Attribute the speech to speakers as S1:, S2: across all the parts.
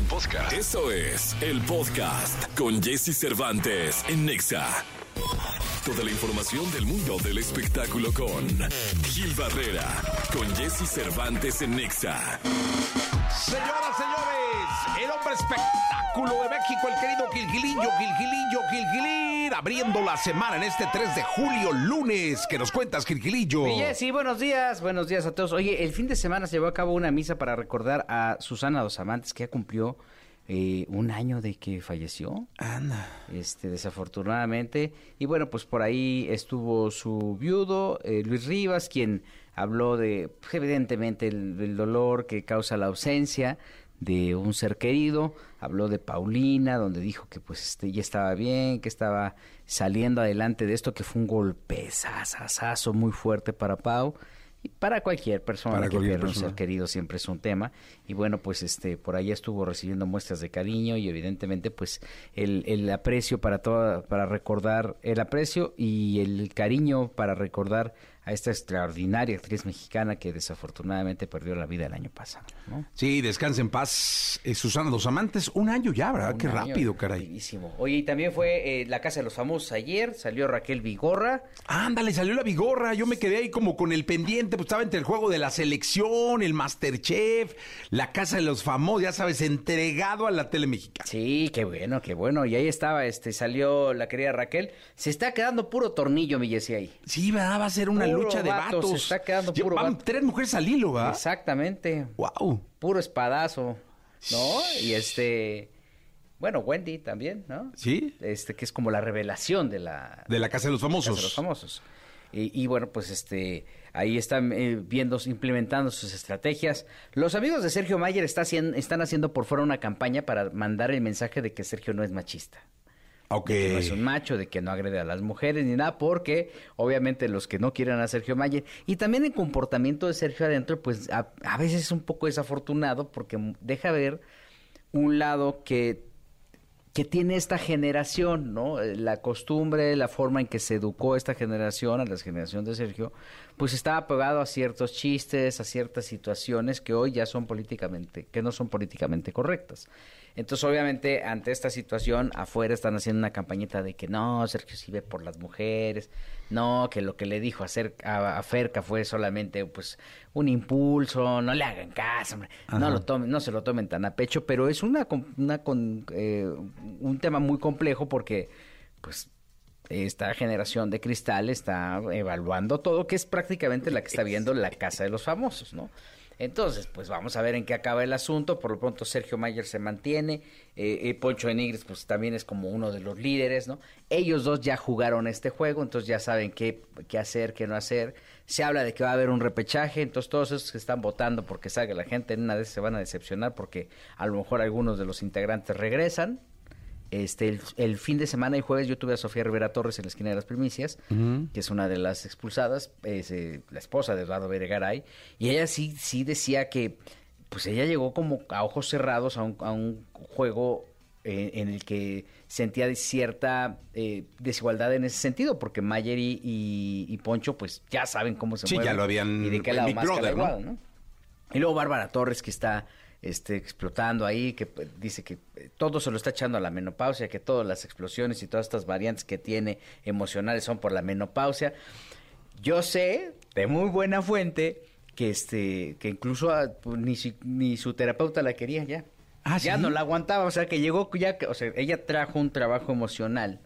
S1: Podcast. Eso es el podcast con Jesse Cervantes en Nexa. Toda la información del mundo del espectáculo con Gil Barrera, con Jesse Cervantes en Nexa.
S2: Señoras, señores, el hombre espectáculo de México, el querido Gilgilillo, Gilgilillo, Abriendo la semana en este 3 de julio, lunes. ¿Qué nos cuentas, Gilgilillo?
S3: Oye, sí, buenos días, buenos días a todos. Oye, el fin de semana se llevó a cabo una misa para recordar a Susana Dos Amantes, que ya cumplió eh, un año de que falleció.
S2: Anda.
S3: Este, desafortunadamente. Y bueno, pues por ahí estuvo su viudo, eh, Luis Rivas, quien habló de, pues, evidentemente, el, el dolor que causa la ausencia de un ser querido, habló de Paulina, donde dijo que pues este ya estaba bien, que estaba saliendo adelante de esto, que fue un golpezazazazo muy fuerte para Pau y para cualquier persona
S2: Para
S3: que
S2: cualquier
S3: pierde un
S2: persona.
S3: ser querido siempre es un tema y bueno pues este por ahí estuvo recibiendo muestras de cariño y evidentemente pues el, el aprecio para toda para recordar el aprecio y el cariño para recordar a esta extraordinaria actriz mexicana que desafortunadamente perdió la vida el año pasado ¿no?
S2: Sí, descansa en paz. Eh, Susana Dos Amantes, un año ya, ¿verdad?
S3: Un
S2: Qué
S3: año,
S2: rápido, caray.
S3: rapidísimo. Oye, y también fue eh, la Casa de los Famosos ayer, salió Raquel Vigorra.
S2: Ándale, salió la vigorra. Yo me quedé ahí como con el pendiente, pues estaba entre el juego de la selección, el Masterchef, la casa de los famosos, ya sabes, entregado a la tele mexicana.
S3: Sí, qué bueno, qué bueno. Y ahí estaba, este, salió la querida Raquel. Se está quedando puro tornillo, mi Jessy, ahí.
S2: Sí, ¿verdad? Va a ser una lucha de
S3: vato,
S2: vatos.
S3: se está quedando puro
S2: van
S3: vato.
S2: tres mujeres al hilo, ¿verdad?
S3: Exactamente.
S2: Wow.
S3: Puro espadazo, ¿no? Y este, bueno, Wendy también, ¿no?
S2: ¿Sí?
S3: Este, que es como la revelación de la,
S2: De la casa de los famosos.
S3: Casa de los famosos. Y, y bueno, pues este, ahí están eh, viendo, implementando sus estrategias. Los amigos de Sergio Mayer está están haciendo por fuera una campaña para mandar el mensaje de que Sergio no es machista.
S2: Ok.
S3: que no es un macho, de que no agrede a las mujeres ni nada, porque obviamente los que no quieren a Sergio Mayer y también el comportamiento de Sergio adentro, pues a, a veces es un poco desafortunado porque deja ver un lado que que tiene esta generación, ¿no? Eh, La costumbre, la forma en que se educó esta generación, a la generación de Sergio, pues estaba pegado a ciertos chistes, a ciertas situaciones que hoy ya son políticamente, que no son políticamente correctas. Entonces, obviamente, ante esta situación, afuera están haciendo una campañita de que no, Sergio sí ve por las mujeres, no, que lo que le dijo a, Cer- a, a Ferca fue solamente, pues, un impulso, no le hagan caso, hombre, no lo tomen, no se lo tomen tan a pecho, pero es una, una con, eh, un tema muy complejo porque, pues, esta generación de cristal está evaluando todo, que es prácticamente la que está viendo la casa de los famosos, ¿no? Entonces, pues vamos a ver en qué acaba el asunto. Por lo pronto, Sergio Mayer se mantiene. eh, eh, Poncho de Nigris, pues también es como uno de los líderes, ¿no? Ellos dos ya jugaron este juego, entonces ya saben qué, qué hacer, qué no hacer. Se habla de que va a haber un repechaje, entonces todos esos que están votando porque salga la gente en una vez se van a decepcionar porque a lo mejor algunos de los integrantes regresan. Este, el, el fin de semana y jueves yo tuve a Sofía Rivera Torres en la esquina de las primicias, que es una de las expulsadas, es eh, la esposa de Eduardo Beregaray, y ella sí, sí decía que, pues ella llegó como a ojos cerrados a un, a un juego eh, en el que sentía de cierta eh, desigualdad en ese sentido, porque Mayer y, y- y Poncho, pues ya saben cómo se
S2: Sí, ya
S3: mueven
S2: lo habían-
S3: y de qué lado más
S2: Brother, ¿no?
S3: ¿no? Y luego Bárbara Torres, que está este, explotando ahí, que pues, dice que eh, todo se lo está echando a la menopausia, que todas las explosiones y todas estas variantes que tiene emocionales son por la menopausia. Yo sé, de muy buena fuente, que este que incluso ah, pues, ni, ni su terapeuta la quería ya.
S2: Ah,
S3: ya
S2: ¿sí?
S3: no la aguantaba, o sea, que llegó ya, que- o sea, ella trajo un trabajo emocional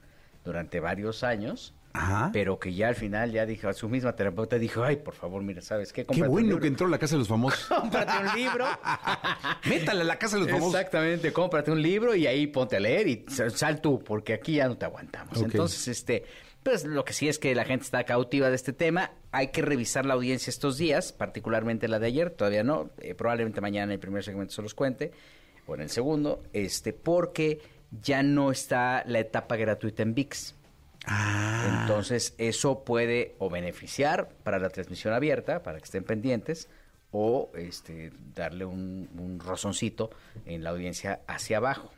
S3: durante varios años.
S2: Ajá.
S3: Pero que ya al final ya dijo, su misma terapeuta dijo, ay, por favor, mira, ¿sabes qué?
S2: Qué
S3: un
S2: bueno
S3: libro.
S2: que entró a la casa de los famosos.
S3: Cómprate un libro.
S2: Métale a la casa de los famosos.
S3: Exactamente, cómprate un libro y ahí ponte a leer y sal tú, porque aquí ya no te aguantamos. Entonces, este, pues lo que sí es que la gente está cautiva de este tema. Hay que revisar la audiencia estos días, particularmente la de ayer, todavía no, eh, probablemente mañana en el primer segmento se los cuente, o en el segundo, este, porque ya no está la etapa gratuita en VIX.
S2: Ah.
S3: Entonces, eso puede o beneficiar para la transmisión abierta, para que estén pendientes, o este, darle un, un rozoncito en la audiencia hacia abajo.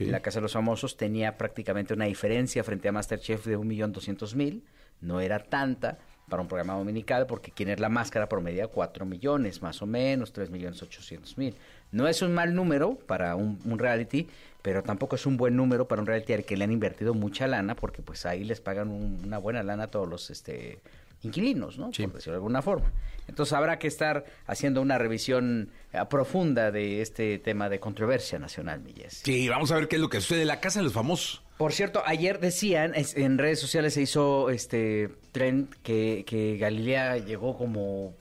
S3: La Casa de los Famosos tenía prácticamente una diferencia frente a Masterchef de 1.200.000, no era tanta para un programa dominical, porque quien es la máscara promedia 4 millones, más o menos, 3.800.000. No es un mal número para un, un reality, pero tampoco es un buen número para un reality al que le han invertido mucha lana, porque pues ahí les pagan un- una buena lana a todos los este inquilinos, ¿no?
S2: Sí.
S3: Por decirlo de alguna forma. Entonces habrá que estar haciendo una revisión eh, profunda de este tema de controversia nacional, mi Jessy.
S2: Sí, vamos a ver qué es lo que sucede en la casa de los famosos.
S3: Por cierto, ayer decían, es- en redes sociales se hizo este trend que, que Galilea llegó como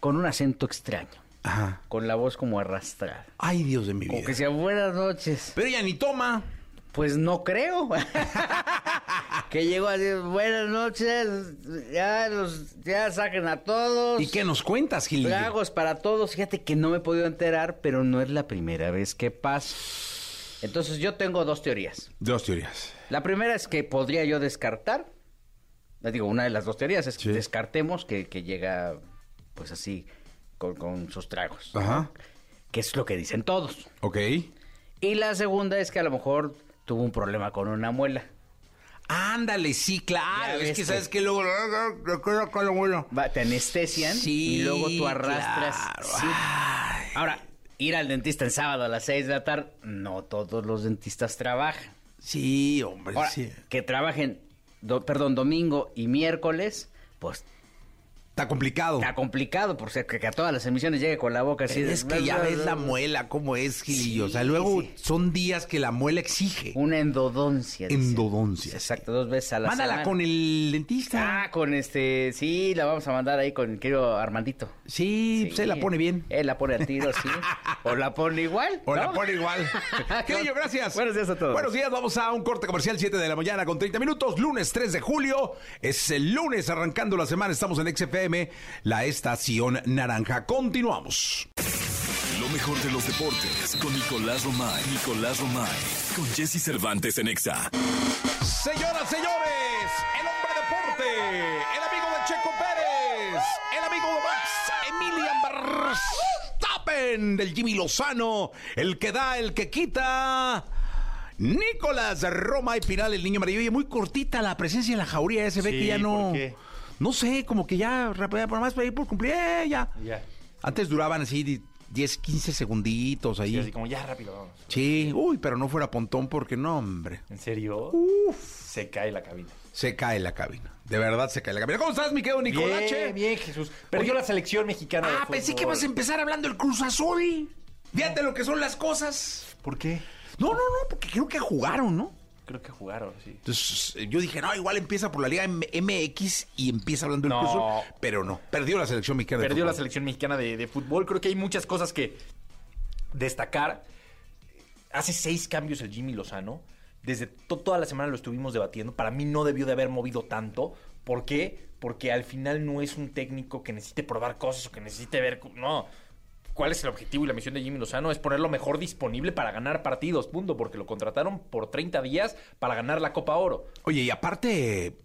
S3: con un acento extraño,
S2: Ajá.
S3: con la voz como arrastrada.
S2: Ay, Dios de mi
S3: Como
S2: vida.
S3: que decía, buenas noches.
S2: Pero ella ni toma.
S3: Pues no creo. que llegó a decir, buenas noches, ya, los, ya saquen a todos.
S2: ¿Y qué nos cuentas, Gilillo?
S3: Tragos para todos. Fíjate que no me he podido enterar, pero no es la primera vez que pasa. Entonces yo tengo dos teorías.
S2: Dos teorías.
S3: La primera es que podría yo descartar, les digo, una de las dos teorías es que
S2: Sí.
S3: descartemos que, que llega pues así con, con sus tragos,
S2: Ajá.
S3: que es lo que dicen todos.
S2: Ok.
S3: Y la segunda es que a lo mejor tuvo un problema con una muela.
S2: Ándale, sí, claro. Es que sabes que luego.
S3: te anestesian
S2: Sí,
S3: y luego tú arrastras.
S2: claro.
S3: sí. Ahora, ir al dentista el sábado a las 6 de la tarde, no todos los dentistas trabajan.
S2: Sí, hombre,
S3: Ahora,
S2: sí.
S3: que trabajen, do- perdón, domingo y miércoles, pues
S2: Está complicado.
S3: Está complicado, por ser que, que a todas las emisiones llegue con la boca así. de-
S2: es que ya ves la muela cómo es, Gilillo. o sea, luego
S3: sí.
S2: son días que la muela exige.
S3: Una endodoncia.
S2: Endodoncia,
S3: Exacto, dos veces a la
S2: Mándala
S3: semana.
S2: con el dentista.
S3: Ah, con este, sí, la vamos a mandar ahí con el querido Armandito.
S2: sí, se la pone bien.
S3: Él la pone al tiro, sí. o la pone igual.
S2: O la pone igual. Gilillo, gracias.
S3: Buenos días a todos.
S2: Buenos días, vamos a un corte comercial 7 de la mañana con 30 minutos. Lunes 3 de julio. Es el lunes arrancando la semana. Estamos en XFM, la estación naranja. Continuamos.
S1: Lo mejor de los deportes con Nicolás Romay. Nicolás Romay. Con Jesse Cervantes en Exa.
S2: Señoras, señores, el hombre deporte, el amigo de Checo Pérez, el amigo de Max Emilian Verstappen, del Jimmy Lozano, el que da, el que quita. Nicolás Roma y Piral, el niño amarillo. Oye, muy cortita la presencia en la jauría. Ese ve
S4: Sí,
S2: que ya no.
S4: ¿por qué?
S2: No sé, como que ya, rápido, por más por cumplir, eh, ya.
S4: Ya.
S2: Antes duraban así de 10, 15 segunditos ahí.
S4: Y así como, ya rápido, vamos.
S2: Sí, uy, pero no fuera pontón porque no, hombre.
S4: ¿En serio? Se cae la cabina.
S2: Se cae la cabina. De verdad se cae la cabina. ¿Cómo estás, mi querido Nicolache?
S4: Bien, bien, Jesús. Perdió
S2: Oye.
S4: la selección mexicana de
S2: Ah, pensé que ibas a empezar hablando del Cruz Azul. Fíjate lo que son las cosas.
S4: ¿Por qué?
S2: No, no, no, porque creo que jugaron, ¿no?
S4: Creo que jugaron, sí.
S2: Entonces yo dije, no, igual empieza por la Liga M- MX y empieza hablando del
S4: No.
S2: Pero no, perdió la selección mexicana. de
S4: Perdió la
S2: fútbol.
S4: selección mexicana de, de fútbol. Creo que hay muchas cosas que destacar. Hace seis cambios el Jimmy Lozano. Desde to- toda la semana lo estuvimos debatiendo. Para mí no debió de haber movido tanto. ¿Por qué? Porque al final no es un técnico que necesite probar cosas o que necesite ver... No. ¿Cuál es el objetivo y la misión de Jimmy Lozano? Es poner lo mejor disponible para ganar partidos, punto. Porque lo contrataron por 30 días para ganar la Copa Oro.
S2: Oye, y aparte,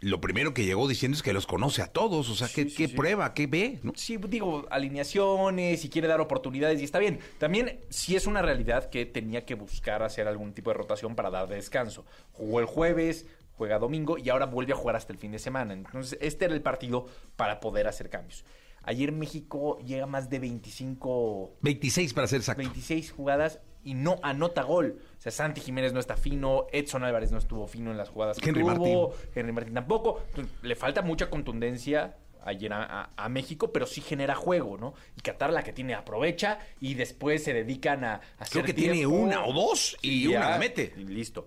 S2: lo primero que llegó diciendo es que los conoce a todos. O sea, ¿qué,
S4: Sí, sí,
S2: qué
S4: sí.
S2: prueba? ¿Qué ve? ¿No?
S4: Sí, digo, alineaciones y quiere dar oportunidades y está bien. También sí es una realidad que tenía que buscar hacer algún tipo de rotación para dar descanso. Jugó el jueves, juega domingo y ahora vuelve a jugar hasta el fin de semana. Entonces, este era el partido para poder hacer cambios. Ayer México llega más de 25
S2: 26 para ser exacto.
S4: 26 jugadas y no anota gol. O sea, Santi Jiménez no está fino, Edson Álvarez no estuvo fino en las jugadas que
S2: Henry
S4: tuvo,
S2: Martín.
S4: Henry Martín tampoco. Entonces, le falta mucha contundencia ayer a, a- a México, pero sí genera juego, ¿no? Y Qatar la que tiene aprovecha y después se dedican a, a hacer
S2: Creo que tiene una o dos y una la mete.
S4: y listo.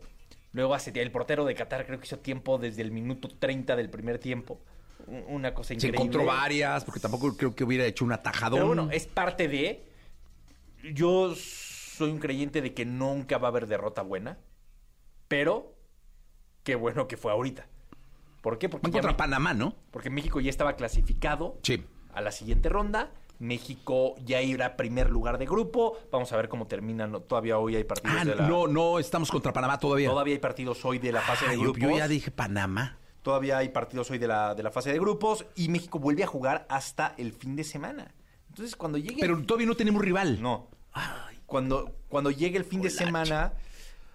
S4: Luego hace el portero de Qatar creo que hizo tiempo desde el minuto 30 del primer tiempo. Un- Una cosa
S2: Se
S4: increíble.
S2: encontró varias, porque tampoco creo que hubiera hecho un atajadón.
S4: Pero bueno, es parte de. Yo soy un creyente de que nunca va a haber derrota buena. Pero qué bueno que fue ahorita. ¿Por qué? Porque,
S2: contra Panamá, ¿no?
S4: porque México ya estaba clasificado
S2: Sí.
S4: a la siguiente ronda. México ya irá a primer lugar de grupo. Vamos a ver cómo terminan. Todavía hoy hay partidos
S2: Ah,
S4: de la.
S2: no, no, estamos contra Panamá todavía.
S4: Todavía hay partidos hoy de la fase
S2: Ah,
S4: de
S2: yo,
S4: grupos.
S2: yo ya dije Panamá.
S4: Todavía hay partidos hoy de la, de la fase de grupos. Y México vuelve a jugar hasta el fin de semana. Entonces, cuando llegue.
S2: Pero todavía no tenemos rival.
S4: No. Cuando, cuando llegue el fin de semana,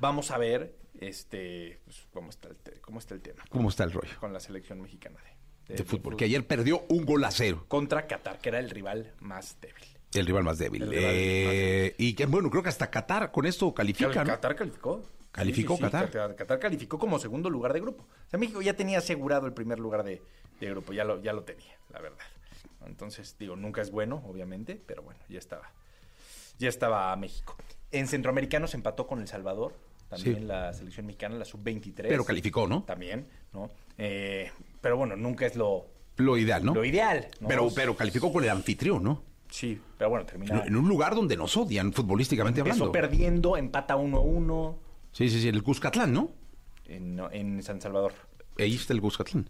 S4: vamos a ver este pues, cómo, está el te- cómo está el tema
S2: ¿Cómo está el rollo
S4: con la selección mexicana de,
S2: de fútbol? Que ayer perdió un gol a cero.
S4: Contra Qatar, que era el rival más débil.
S2: El rival más débil.
S4: El rival
S2: Eh, Y que, bueno, creo que hasta Qatar con esto califica, ¿no?
S4: Qatar calificó.
S2: Calificó Qatar.
S4: Qatar. Qatar calificó como segundo lugar de grupo. O sea, México ya tenía asegurado el primer lugar de, de grupo, ya lo, ya lo tenía, la verdad. Entonces, digo, nunca es bueno, obviamente, pero bueno, ya estaba. Ya estaba México. En Centroamericano se empató con El Salvador, también
S2: Sí.
S4: la selección mexicana, la sub-23.
S2: Pero calificó, ¿no?
S4: También, ¿no? Eh, pero bueno, nunca es lo,
S2: Lo ideal, ¿no?
S4: lo ideal. ¿no?
S2: Pero, pero calificó con el anfitrión, ¿no?
S4: Sí, pero bueno,
S2: En,
S4: termina.
S2: en un lugar donde nos odian futbolísticamente
S4: Empezó
S2: hablando.
S4: perdiendo, empata 1-1
S2: Sí, sí, sí, el Cuscatlán, ¿no?
S4: en, en San Salvador.
S2: Ahí está el Cuscatlán.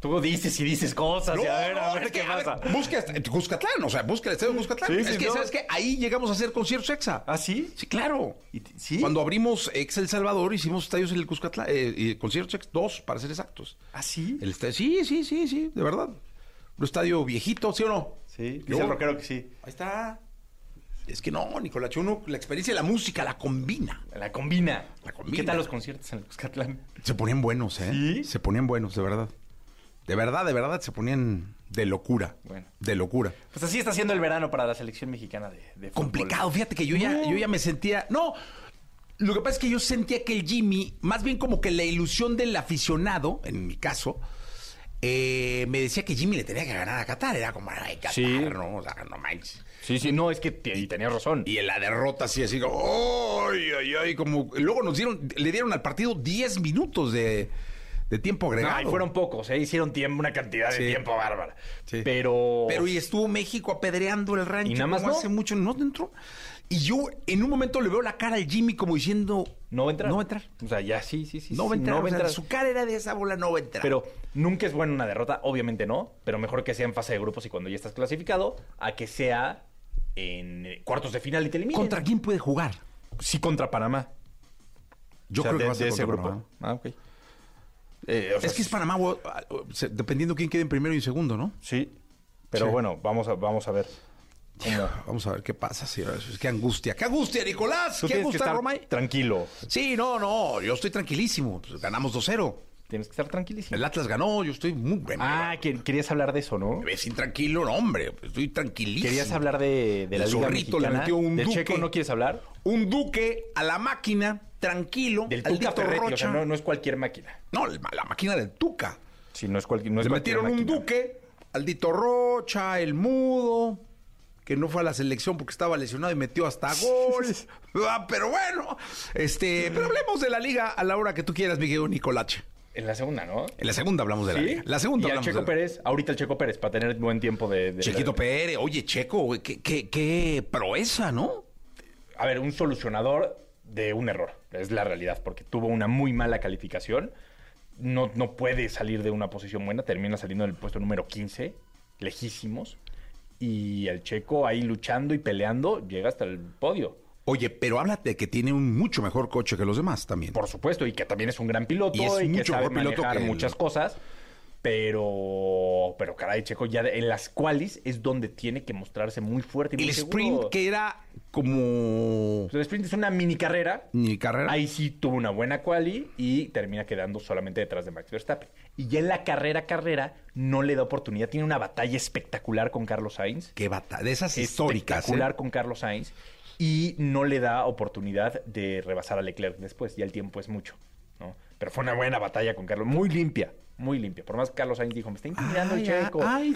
S4: Tú dices y dices cosas. y a ver, a
S2: no,
S4: ver qué
S2: que, a ver,
S4: pasa.
S2: busca Cuscatlán, o sea, busca el estadio de Cuscatlán.
S4: Sí,
S2: es
S4: sí,
S2: que,
S4: no.
S2: ¿sabes qué? Ahí llegamos a hacer conciertos exa.
S4: ¿Ah, sí?
S2: Sí, claro.
S4: ¿Y t- sí?
S2: Cuando abrimos Ex El Salvador, hicimos estadios en el Cuscatlán, eh, y conciertos ex, dos, para ser exactos.
S4: ¿Ah, sí?
S2: El estadio, sí, sí, sí, sí, de verdad. Un estadio viejito, ¿sí o no?
S4: Sí, dice el rockero que sí.
S2: Ahí está. Es que no, Nicolás, uno la experiencia de la música la combina.
S4: La combina.
S2: La
S4: ¿Y
S2: combina.
S4: ¿Qué tal los conciertos en el Cuscatlán?
S2: Se ponían buenos, ¿eh?
S4: ¿Sí?
S2: Se ponían buenos, de verdad. De verdad, de verdad, se ponían de locura.
S4: Bueno.
S2: De locura.
S4: Pues así está siendo el verano para la selección mexicana de, de fútbol.
S2: Complicado, fíjate que yo ya, yo ya me sentía. No, lo que pasa es que yo sentía que el Jimmy, más bien como que la ilusión del aficionado, en mi caso, eh, me decía que Jimmy le tenía que ganar a Qatar. Era como, ay, Qatar,
S4: Sí.
S2: no, o sea, no manches.
S4: Sí, sí, no, es que y tenías razón.
S2: Y en la derrota así, así ay, ay, ay, como, luego nos dieron, le dieron al partido 10 minutos de, de tiempo agregado.
S4: y fueron pocos, ¿eh? hicieron tiempo, una cantidad de
S2: Sí.
S4: tiempo bárbara.
S2: Sí.
S4: Pero.
S2: Pero y estuvo México apedreando el rancho.
S4: ¿Y nada más no?
S2: hace mucho no entró. Y yo en un momento le veo la cara al Jimmy como diciendo,
S4: No va a entrar.
S2: No va a entrar.
S4: O sea, ya sí, sí, sí.
S2: no
S4: sí,
S2: va a entrar.
S4: No va
S2: o sea, su cara era de esa bola, no va a entrar.
S4: Pero nunca es buena una derrota, obviamente no, pero mejor que sea en fase de grupos y cuando ya estás clasificado, a que sea en eh, cuartos de final y te eliminen.
S2: ¿Contra quién puede jugar?
S4: Sí, contra Panamá.
S2: Yo
S4: O sea,
S2: creo que
S4: de,
S2: va a ser
S4: de ese
S2: contra
S4: grupo.
S2: Panamá.
S4: Ah, ok. Eh, o sea,
S2: Es que es Panamá, dependiendo quién quede en primero y en segundo, ¿no?
S4: Sí, pero
S2: Sí.
S4: bueno, vamos a, vamos a ver.
S2: Vamos a ver qué pasa. Sí, qué angustia. ¡Qué angustia, Nicolás! ¡Qué
S4: que
S2: angustia, Romay!
S4: tranquilo.
S2: Sí, no, no. Yo estoy tranquilísimo. Pues, ganamos 2-0.
S4: Tienes que estar tranquilísimo.
S2: El Atlas ganó. Yo estoy muy bien.
S4: Ah, que- querías hablar de eso, ¿no?
S2: Me ves intranquilo, no, hombre. Estoy tranquilísimo.
S4: Querías hablar de, de la
S2: El
S4: Liga
S2: zorrito le
S4: Mexicana.
S2: metió un
S4: ¿De
S2: duque.
S4: Checo no quieres hablar?
S2: Un duque a la máquina, tranquilo.
S4: Del Tuca Ferretti, o
S2: Rocha.
S4: sea, no, no es cualquier máquina.
S2: No, la, la máquina del Tuca.
S4: Sí, no es, cualquier no es
S2: Le
S4: cualquier
S2: metieron un
S4: máquina.
S2: duque, Aldito Rocha, el mudo, que no fue a la selección porque estaba lesionado y metió hasta gol. Ah, pero bueno, este, pero hablemos de la liga a la hora que tú quieras, Miguel Nicolache.
S4: En la segunda, ¿no?
S2: En la segunda hablamos de la
S4: ¿Sí?
S2: liga. La segunda
S4: y
S2: hablamos
S4: Checo
S2: de la-
S4: Pérez, ahorita el Checo Pérez, para tener buen tiempo de... de-
S2: Chequito Pérez, oye, Checo, qué, qué, qué proeza, ¿no?
S4: A ver, un solucionador de un error, es la realidad, porque tuvo una muy mala calificación, no, no puede salir de una posición buena, termina saliendo del puesto número 15, lejísimos, y el Checo ahí luchando y peleando llega hasta el podio.
S2: Oye, pero háblate de que tiene un mucho mejor coche que los demás también.
S4: Por supuesto, y que también es un gran piloto
S2: Y es
S4: y, que
S2: mucho
S4: sabe
S2: mejor piloto
S4: manejar
S2: que
S4: muchas cosas. Pero, pero caray, Checo, ya en las cuales es donde tiene que mostrarse muy fuerte y muy
S2: el
S4: seguro.
S2: sprint que era como
S4: El sprint es una mini carrera.
S2: mi carrera.
S4: Ahí sí tuvo una buena quali y termina quedando solamente detrás de Max Verstappen. Y ya en la carrera, carrera, no le da oportunidad. Tiene una batalla espectacular con Carlos Sainz.
S2: Qué bata, de esas históricas.
S4: espectacular
S2: ¿eh?
S4: con Carlos Sainz. Y no le da oportunidad de rebasar a Leclerc después. Ya el tiempo es mucho. ¿no? Pero fue una buena batalla con Carlos. Muy limpia. Muy limpia. Por más que Carlos Sainz dijo, me está intimidando el Checo.
S2: ay.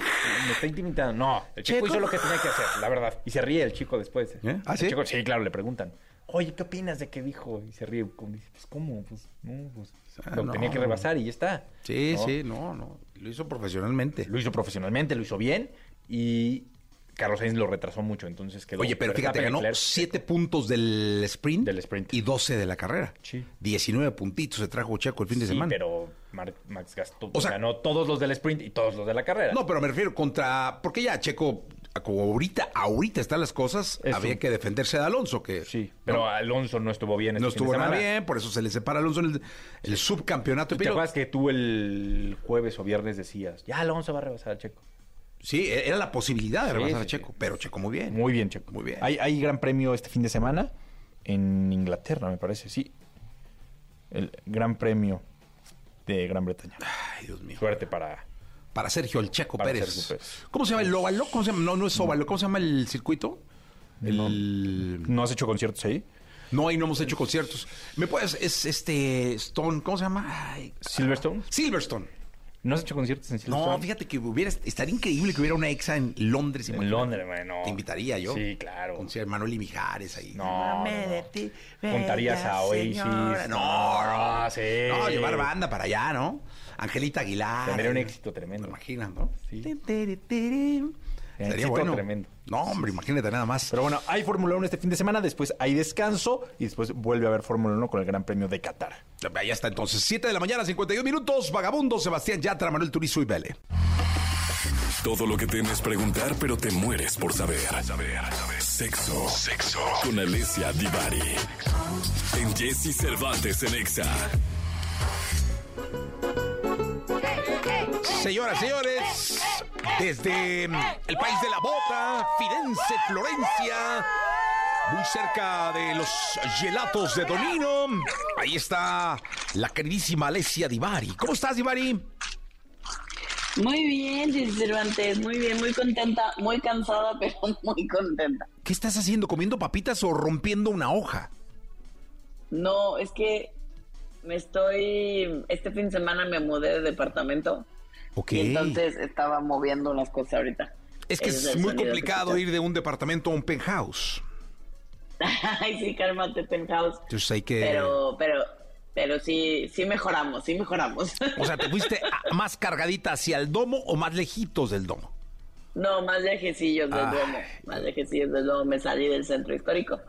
S4: Me está intimidando. No, el Checo,
S2: Checo.
S4: hizo lo que tenía que hacer, la verdad. Y se ríe el chico después.
S2: ¿Eh? ¿Ah,
S4: El
S2: sí?
S4: Checo- sí, claro, le preguntan. Oye, ¿qué opinas de qué dijo? Y se ríe. dice, Pues, ¿cómo? Pues, no, pues,
S2: Ah,
S4: lo
S2: no.
S4: tenía que rebasar y ya está.
S2: Sí,
S4: ¿no?
S2: sí, no, no. Lo hizo profesionalmente.
S4: Lo hizo profesionalmente, lo hizo bien y Carlos Sainz lo retrasó mucho, entonces quedó.
S2: Oye, pero fíjate, ganó
S4: Leclerc.
S2: 7 puntos del sprint,
S4: Del sprint.
S2: y 12 de la carrera.
S4: Sí.
S2: 19 puntitos se trajo Checo el fin de
S4: Sí,
S2: semana.
S4: pero Max gastó,
S2: O sea-
S4: ganó todos los del sprint y todos los de la carrera.
S2: No, pero me refiero contra. Porque ya Checo, como ahorita, ahorita están las cosas,
S4: Eso.
S2: había que defenderse de Alonso, que.
S4: Sí, pero
S2: no,
S4: Alonso no estuvo bien.
S2: no
S4: este fin
S2: estuvo nada bien, por eso se le separa a Alonso en el, el subcampeonato.
S4: ¿Te acuerdas que tú el jueves o viernes decías, ya Alonso va a rebasar al Checo?
S2: Sí, era la posibilidad de rebasar
S4: sí,
S2: a Checo,
S4: sí.
S2: pero Checo muy bien.
S4: Muy bien, Checo.
S2: Muy bien.
S4: Hay, hay gran premio este fin de semana en Inglaterra, me parece, sí. El gran premio de Gran Bretaña.
S2: Ay, Dios mío.
S4: Suerte para,
S2: Para Sergio el Checo
S4: Para
S2: Pérez.
S4: Sergio Pérez.
S2: ¿Cómo se llama el óvalo? ¿Cómo se llama? No, no es óvalo. ¿Cómo se llama el circuito? El...
S4: ¿No has hecho conciertos ahí?
S2: No, ahí no hemos hecho conciertos. ¿Me puedes? Es este Stone, ¿cómo se llama? Ay,
S4: ¿Silverstone?
S2: Silverstone.
S4: ¿No has hecho conciertos en Silverstone?
S2: No, fíjate que hubiera, estaría increíble que hubiera una exa en Londres.
S4: En
S2: imagínate.
S4: Londres, bueno.
S2: Te invitaría yo.
S4: Sí, claro.
S2: Con Manuel y Mijares ahí.
S4: No, no.
S2: de ti,
S4: Juntarías a Oasis.
S2: No, no.
S4: No, sí.
S2: No, llevar banda para allá, ¿no? Angelita Aguilar.
S4: Tendría un éxito tremendo.
S2: ¿Te imaginas, no?
S4: Sí.
S2: Sería
S4: Éxito
S2: bueno.
S4: tremendo.
S2: No, hombre, imagínate nada más.
S4: Pero bueno, hay Fórmula 1 este fin de semana, después hay descanso y después vuelve a haber Fórmula 1 con el Gran Premio de Qatar.
S2: Ya está entonces, 7 de la mañana, 51 minutos. Vagabundo, Sebastián Yatra, Manuel Turizo y Vele.
S1: Todo lo que temes preguntar, pero te mueres por saber. Saber, saber. Sexo. Sexo. Con Alicia Divari. En Jesse Cervantes en Exa.
S2: Señoras, señores, desde el país de la bota, Firenze, Florencia, muy cerca de los gelatos de Donino, ahí está la queridísima Alessia Divari. ¿Cómo estás, Divari?
S5: Muy bien, Cervantes, muy bien, muy contenta, muy cansada, pero muy contenta.
S2: ¿Qué estás haciendo? ¿Comiendo papitas o rompiendo una hoja?
S5: No, es que me estoy, este fin de semana me mudé de departamento Y entonces estaba moviendo unas cosas ahorita.
S2: es que
S5: Ese
S2: es muy complicado ir de un departamento a un penthouse.
S5: Ay, sí, cálmate, penthouse.
S2: Entonces hay que...
S5: Pero, pero, pero sí, sí mejoramos, sí mejoramos.
S2: O sea, ¿te fuiste más cargadita hacia el domo o más lejitos del domo?
S5: No, más viajecillos del
S2: Ay.
S5: Duomo. Más viajecillos del Duomo. Me salí del centro histórico.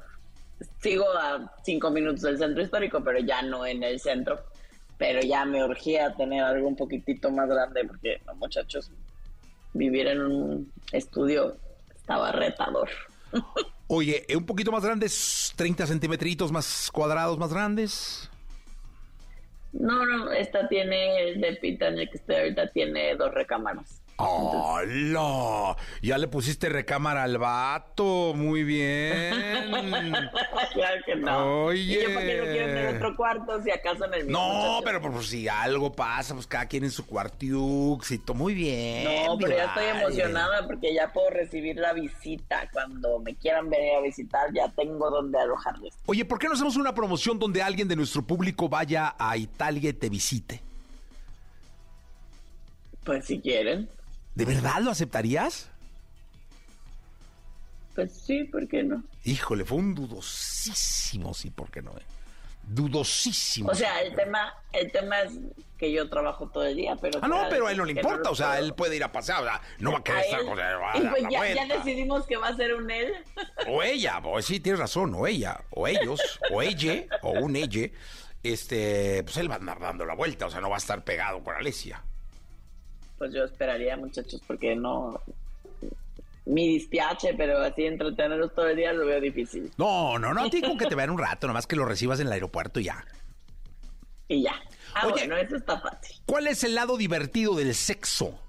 S5: Sigo a cinco minutos del centro histórico, pero ya no en el centro. Pero ya me urgía tener algo un poquitito más grande, porque, no, muchachos, vivir en un estudio estaba retador.
S2: Oye, ¿eh, un poquito más grandes, 30 centímetritos más cuadrados más grandes.
S5: No, no, esta tiene, el de Pitania que estoy ahorita, tiene dos recámaras.
S2: ¡Hola! Ya le pusiste recámara al vato, muy bien.
S5: claro que no.
S2: Oye.
S5: ¿Y yo para qué lo quiero en el otro cuarto, si acaso en el mismo?
S2: No,
S5: muchacho?
S2: pero pues, si algo pasa, pues cada quien en su cuartiuxito, muy bien.
S5: No, pero ya estoy emocionada porque ya puedo recibir la visita. Cuando me quieran venir a visitar, ya tengo donde alojarles.
S2: Oye, ¿por qué no hacemos una promoción donde alguien de nuestro público vaya a Italia y te visite?
S5: Pues si quieren,
S2: ¿De verdad lo aceptarías?
S5: pues sí, ¿por qué no?
S2: Híjole, fue un dudosísimo, sí, ¿por qué no? eh? Dudosísimo.
S5: O sea, el tema, el tema es que yo trabajo todo el día, pero...
S2: Ah, no, pero a él no le importa,
S5: lo
S2: o sea,
S5: puedo.
S2: él puede ir a pasear, o sea, no va a querer
S5: A
S2: estar
S5: él-
S2: con él,
S5: y pues ya, decidimos que va a ser un él.
S2: O ella, o sí, tienes razón, o ella, o ellos, o ella, o un ella, este, pues él va a andar dando la vuelta, o sea, no va a estar pegado con Alesia.
S5: Pues yo esperaría, muchachos, porque no... Mi dispiache, pero así entretenerlos todo el día lo veo difícil.
S2: No, no, no, a ti con que te vean un rato, nomás que lo recibas en el aeropuerto y ya.
S5: Y ya. Ah,
S2: Oye.
S5: bueno, eso está fácil.
S2: ¿Cuál es el lado divertido del sexo?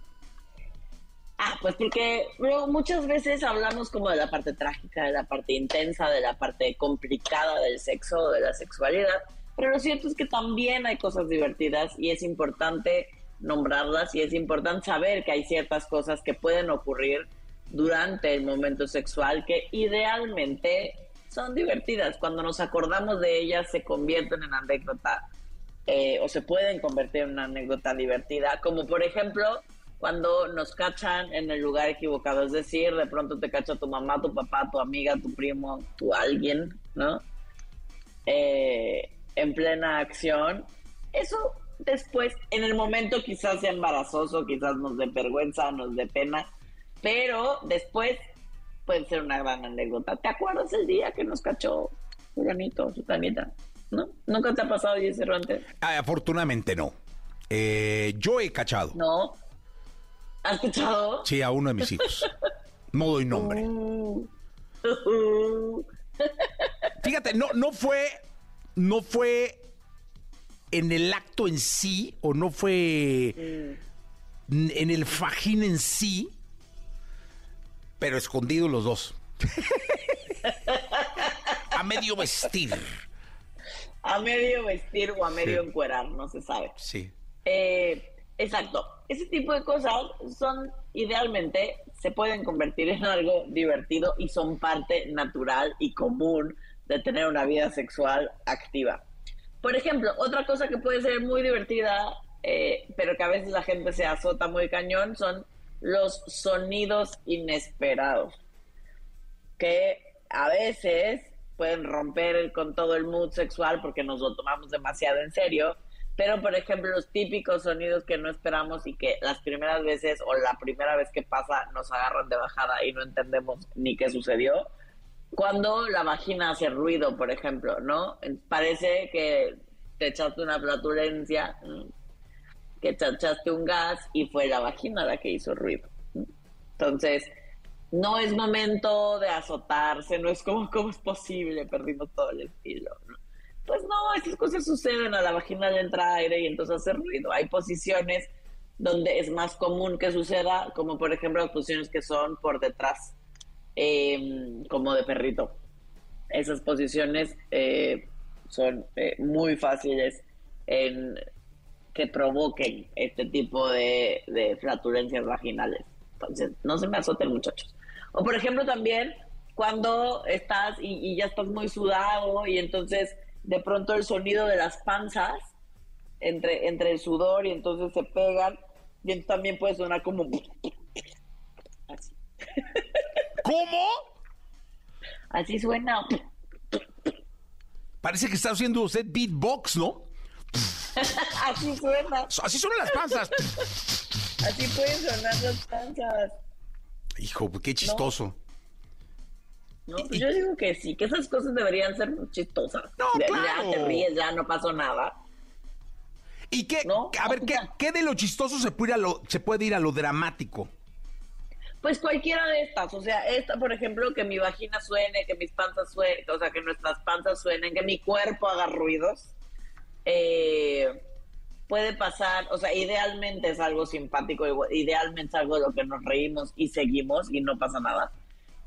S5: Ah, pues porque luego muchas veces hablamos como de la parte trágica, de la parte intensa, de la parte complicada del sexo, de la sexualidad, pero lo cierto es que también hay cosas divertidas y es importante nombrarlas y es importante saber que hay ciertas cosas que pueden ocurrir durante el momento sexual que idealmente son divertidas. Cuando nos acordamos de ellas se convierten en anécdota eh, o se pueden convertir en una anécdota divertida, como por ejemplo cuando nos cachan en el lugar equivocado, es decir, de pronto te cacha tu mamá, tu papá, tu amiga, tu primo, tu alguien, ¿no? Eh, en plena acción. Eso después, en el momento quizás sea embarazoso, quizás nos dé vergüenza, nos dé pena, pero después puede ser una gran anécdota. ¿Te acuerdas el día que nos cachó fulanito, su tanita? ¿No? ¿Nunca te ha pasado, Jesse Cervantes?
S2: Ah, afortunadamente no. Eh, yo he cachado.
S5: ¿No? ¿Has escuchado?
S2: Sí, a uno de mis hijos. No doy nombre.
S5: Uh, uh,
S2: Fíjate, no, no fue, no fue en el acto en sí, o no fue n- en el fajín en sí, pero escondidos los dos. a medio vestir.
S5: a medio vestir o a medio
S2: Sí.
S5: encuerar, no se sabe.
S2: Sí.
S5: Eh, Exacto. Ese tipo de cosas son idealmente se pueden convertir en algo divertido y son parte natural y común de tener una vida sexual activa. Por ejemplo, otra cosa que puede ser muy divertida, eh, pero que a veces la gente se azota muy cañón, son los sonidos inesperados, que a veces pueden romper con todo el mood sexual porque nos lo tomamos demasiado en serio pero, por ejemplo, los típicos sonidos que no esperamos y que las primeras veces o la primera vez que pasa nos agarran de bajada y no entendemos ni qué sucedió. Cuando la vagina hace ruido, por ejemplo, ¿no? Parece que te echaste una flatulencia, que te echaste un gas y fue la vagina la que hizo ruido. Entonces, no es momento de azotarse, no es como, ¿cómo es posible? Perdimos todo el estilo, ¿no? Pues no, estas cosas suceden, a la vagina le entra aire y entonces hace ruido. Hay posiciones donde es más común que suceda, como por ejemplo las posiciones que son por detrás, em, como de perrito. Esas posiciones eh, son eh, muy fáciles que provoquen este tipo de, de flatulencias vaginales. Entonces, no se me azoten muchachos. O por ejemplo también cuando estás y ya estás muy sudado y entonces de pronto el sonido de las panzas entre, entre el sudor y entonces se pegan y también puede sonar como así.
S2: ¿Cómo?
S5: Así suena.
S2: Parece que está haciendo usted beatbox, ¿no?
S5: así suena.
S2: Así suenan las panzas.
S5: así pueden sonar las panzas.
S2: Hijo, qué chistoso.
S5: No, pues yo digo que sí, que esas cosas deberían ser chistosas.
S2: No, claro.
S5: Ya te ríes, ya no pasó nada.
S2: ¿Y qué? A ver, ¿qué, ¿qué, de lo chistoso se puede, ir a lo, se puede ir a lo dramático?
S5: Pues cualquiera de estas, o sea, esta, por ejemplo, que mi vagina suene, que mis panzas suenen, o sea, que nuestras panzas suenen, que mi cuerpo haga ruidos, eh, puede pasar, o sea, idealmente es algo simpático, idealmente es algo de lo que nos reímos y seguimos y no pasa nada.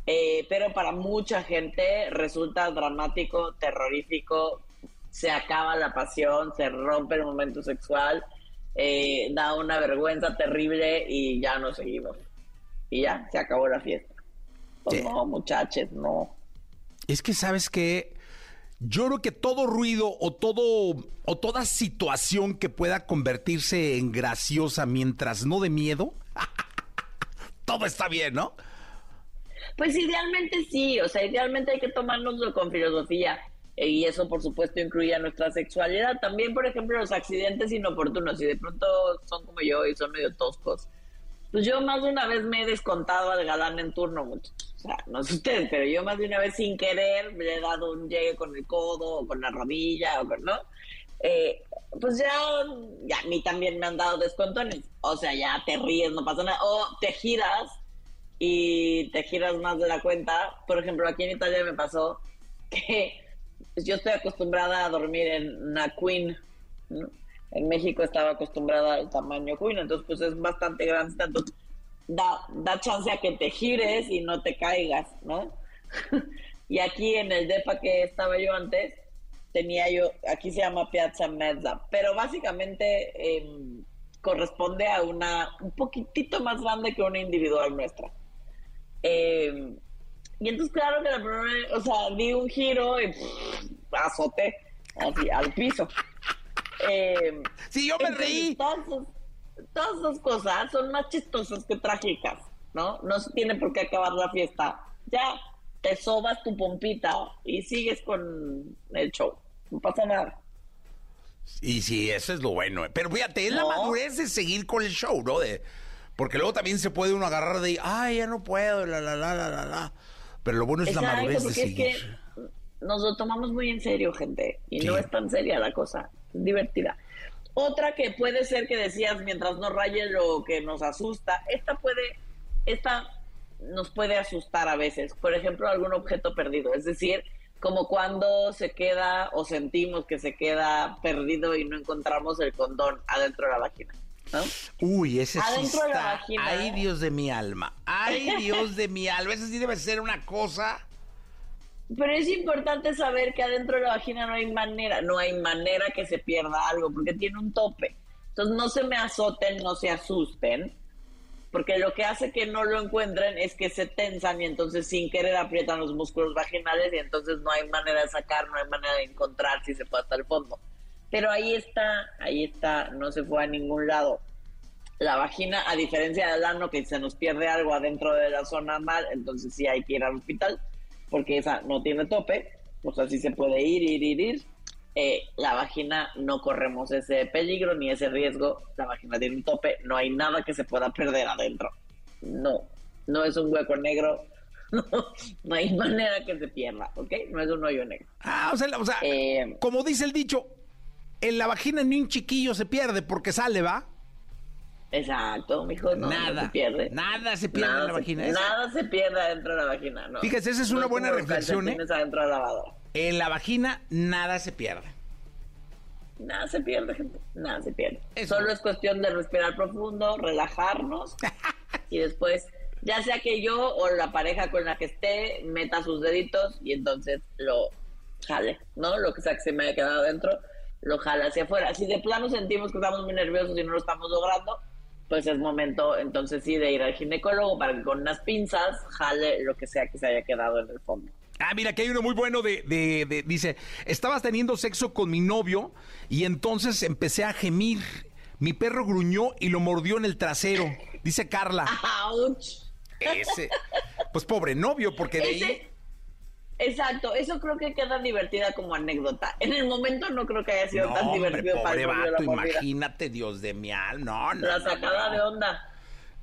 S5: Eh, pero para mucha gente resulta dramático, terrorífico, se acaba la pasión, se rompe el momento sexual, eh, da una vergüenza terrible y ya no seguimos. Y ya, se acabó la fiesta. Pues no, muchachos, no.
S2: Es que sabes que yo creo que todo ruido o todo o toda situación que pueda convertirse en graciosa mientras no de miedo, todo está bien, ¿no?
S5: Pues idealmente sí, o sea, idealmente hay que tomárnoslo con filosofía. Eh, y eso, por supuesto, incluye a nuestra sexualidad. También, por ejemplo, los accidentes inoportunos. Si de pronto son como yo y son medio toscos. Pues yo más de una vez me he descontado al galán en turno, mucho. O sea, no sé ustedes, pero yo más de una vez sin querer me he dado un llegue con el codo o con la rodilla, o con, ¿no? Eh, pues ya, ya a mí también me han dado descontones. O sea, ya te ríes, no pasa nada. O te giras y te giras más de la cuenta. Por ejemplo, aquí en Italia me pasó que yo estoy acostumbrada a dormir en una queen. En México estaba acostumbrada al tamaño queen, entonces pues es bastante grande, tanto da, da chance a que te gires y no te caigas, ¿no? y aquí en el depa que estaba yo antes, tenía yo, aquí se llama Piazza Mezza, pero básicamente em, corresponde a una un poquitito más grande que una individual nuestra. Eh, y entonces, claro que la primera, o sea, di un giro y azoté así al piso.
S2: Eh, sí, yo me reí.
S5: Todas, esas cosas son más chistosas que trágicas, ¿no? No se tiene por qué acabar la fiesta. Ya te sobas tu pompita y sigues con el show. No pasa nada.
S2: Y sí, eso es lo bueno. Pero fíjate, es la madurez de seguir con el show, ¿no? De, porque luego también se puede uno agarrar de, ay, ya no puedo, la, la, la, la, la, Pero lo bueno es la madurez de seguir. Es que
S5: nos lo tomamos muy en serio, gente. Y no es tan seria la cosa. Divertida. Otra que puede ser que decías mientras no raye lo que nos asusta. Esta puede, esta nos puede asustar a veces. Por ejemplo, algún objeto perdido. Es decir, como cuando se queda o sentimos que se queda perdido y no encontramos el condón adentro de la vagina.
S2: Uy, ese sí está. Ay, Dios de mi alma. Ay, Dios de mi alma. Ese sí debe ser una cosa.
S5: Pero es importante saber que adentro de la vagina no hay manera, no hay manera que se pierda algo, porque tiene un tope. Entonces no se me azoten, no se asusten, porque lo que hace que no lo encuentren es que se tensan y entonces sin querer aprietan los músculos vaginales y entonces no hay manera de sacar, no hay manera de encontrar si se puede hasta el fondo. Pero ahí está, ahí está, no se fue a ningún lado. La vagina, a diferencia del ano, que se nos pierde algo adentro de la zona mal, entonces sí hay que ir al hospital, porque esa no tiene tope, pues así se puede ir, ir, ir, ir. Eh, la vagina no corremos ese peligro ni ese riesgo. La vagina tiene un tope, no hay nada que se pueda perder adentro. No, no es un hueco negro, no, no hay manera que se pierda, ¿ok? No es un hoyo negro.
S2: Ah, o sea, o sea
S5: Eh,
S2: como dice el dicho, en la vagina ni un chiquillo se pierde porque sale, ¿va?
S5: Exacto, mijo, no, no
S2: nada,
S5: se pierde.
S2: nada se pierde en la
S5: se-
S2: vagina. Esa-
S5: Nada se pierde adentro de la vagina, no.
S2: Fíjese, esa es
S5: No
S2: una buena reflexión, ¿eh?
S5: calcetines adentro de la lavadora.
S2: En la vagina nada se pierde.
S5: Nada se pierde, gente. Nada se pierde.
S2: Eso.
S5: Solo es cuestión de respirar profundo, relajarnos y después, ya sea que yo o la pareja con la que esté meta sus deditos y entonces lo jale, ¿no? Lo que sea que se me haya quedado adentro, lo jala hacia afuera. Si de plano sentimos que estamos muy nerviosos y no lo estamos logrando, pues es momento entonces sí de ir al ginecólogo para que con unas pinzas jale lo que sea que se haya quedado en el fondo.
S2: Ah, mira, que hay uno muy bueno de, de- de- dice, estabas teniendo sexo con mi novio y entonces empecé a gemir. Mi perro gruñó y lo mordió en el trasero. Dice Carla.
S5: ¡Auch!
S2: Ese. Pues pobre novio, porque de ahí.
S5: Exacto, eso creo que queda divertida como anécdota. En el momento no creo que haya sido
S2: No,
S5: tan
S2: hombre,
S5: divertido para
S2: pobre
S5: de
S2: vato, imagínate, Dios de mi alma. No, no.
S5: La sacada
S2: no.
S5: de onda.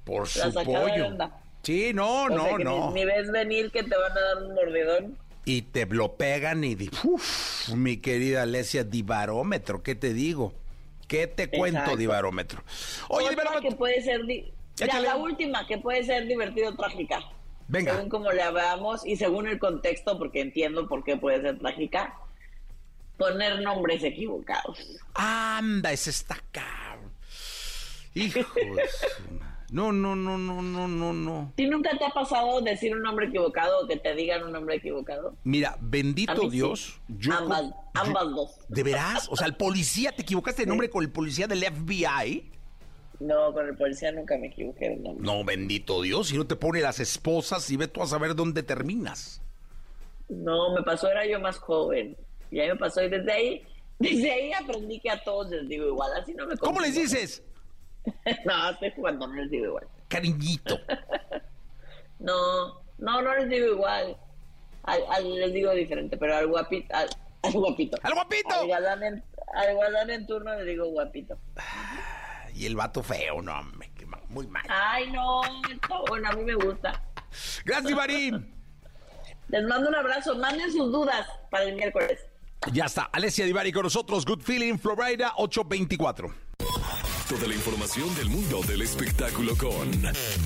S2: Por su pollo.
S5: onda.
S2: Sí, no,
S5: O
S2: no,
S5: sea, que
S2: no.
S5: Ni, ni ves venir que te van a dar un mordidón.
S2: Y te lo pegan y di- uf, mi querida Alesia, divarómetro, ¿qué te digo? ¿Qué te cuento,
S5: Exacto.
S2: divarómetro? Oye,
S5: Otra que puede ser... di- Ya, la última, que puede ser divertido o trágica.
S2: Venga.
S5: Según como la veamos y según el contexto, porque entiendo por qué puede ser trágica, poner nombres equivocados.
S2: Anda, ese está cabrón. Hijo de su ma- No, no, no, no, no, no, no.
S5: ¿Ti nunca te ha pasado decir un nombre equivocado o que te digan un nombre equivocado?
S2: Mira, bendito
S5: mí sí.
S2: Dios. Yo,
S5: ambas,
S2: yo-
S5: ambas dos.
S2: ¿De veras? O sea, el policía, ¿te equivocaste de nombre con el policía del FBI?
S5: No, con el policía nunca me equivoqué de nombre.
S2: No, bendito Dios, si no te pone las esposas y ve tú a saber dónde terminas.
S5: No, me pasó, era yo más joven. Y ahí me pasó, y desde ahí, desde ahí aprendí que a todos les digo igual, así no me
S2: ¿Cómo les
S5: confundo.
S2: dices?
S5: no, estoy jugando, no les digo igual.
S2: Cariñito.
S5: No, no, no les digo igual. Al, al- les digo diferente, pero al guapito, al, al guapito.
S2: ¡Al guapito!
S5: Al galán en, al galán en turno le digo guapito.
S2: Y el vato feo, no, me quema muy mal.
S5: Ay, no, está bueno, a mí me gusta.
S2: Gracias, Marín.
S5: Les mando un abrazo, manden sus dudas para el miércoles.
S2: Ya está, Alessia Divari con nosotros, Good Feeling, Florida 824.
S1: Toda la información del mundo del espectáculo con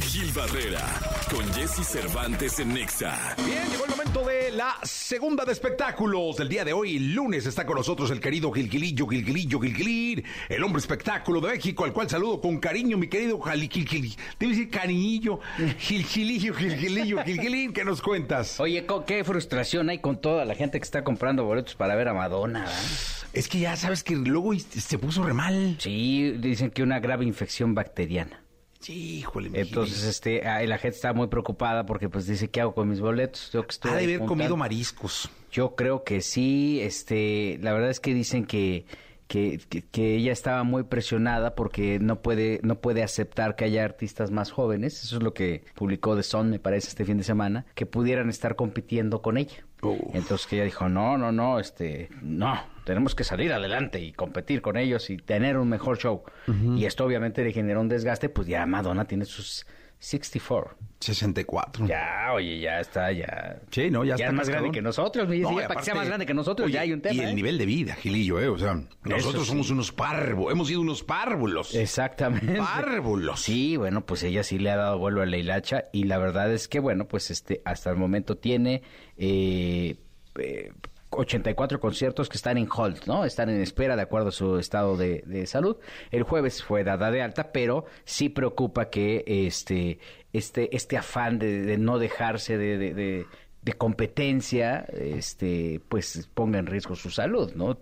S1: Gil Barrera, con Jesse Cervantes en Nexa.
S2: Bien, llegó el momento de la segunda de espectáculos del día de hoy. Lunes está con nosotros el querido Gilgilillo, Gilgilillo, Gilgilín, el hombre espectáculo de México, al cual saludo con cariño, mi querido Gilgilí. Debe decir cariñillo, Gilgilillo, Gilgilillo, Gilgilín, ¿qué nos cuentas?
S3: Oye, qué frustración hay con toda la gente que está comprando boletos para ver a Madonna.
S2: Es que ya sabes que luego se puso re mal.
S3: Sí, dicen que una grave infección bacteriana.
S2: Sí, híjole, mi
S3: Entonces, este, ah, la gente está muy preocupada porque, pues, dice, ¿qué hago con mis boletos? Yo que estoy
S2: Ha de haber comido mariscos.
S3: Yo creo que sí, este, la verdad es que dicen que, que, que- que ella estaba muy presionada porque no puede, no puede aceptar que haya artistas más jóvenes, eso es lo que publicó The Sun, me parece, este fin de semana, que pudieran estar compitiendo con ella. Entonces que ella dijo, no, no, no, este, no, tenemos que salir adelante y competir con ellos y tener un mejor show. Y esto obviamente le generó un desgaste, pues ya Madonna tiene sus 64.
S2: 64.
S3: Ya, oye, ya está, ya.
S2: Sí, no, ya está
S3: es más grande que nosotros, mi
S2: No,
S3: ya
S2: y
S3: para que sea más grande que nosotros,
S2: Oye,
S3: ya hay un tema.
S2: Y el
S3: ¿eh?
S2: nivel de vida, Gilillo, ¿eh? O sea, nosotros
S3: sí.
S2: somos unos párvulos, hemos sido unos párvulos.
S3: Exactamente.
S2: Párvulos.
S3: Sí, bueno, pues ella sí le ha dado vuelo a la hilacha y la verdad es que, bueno, pues este hasta el momento tiene eh, eh, 84 conciertos que están en hold, ¿no? Están en espera de acuerdo a su estado de, de salud. El jueves fue dada de alta, pero sí preocupa que este este este afán de, de no dejarse de, de- de- de competencia, este, pues ponga en riesgo su salud, ¿no?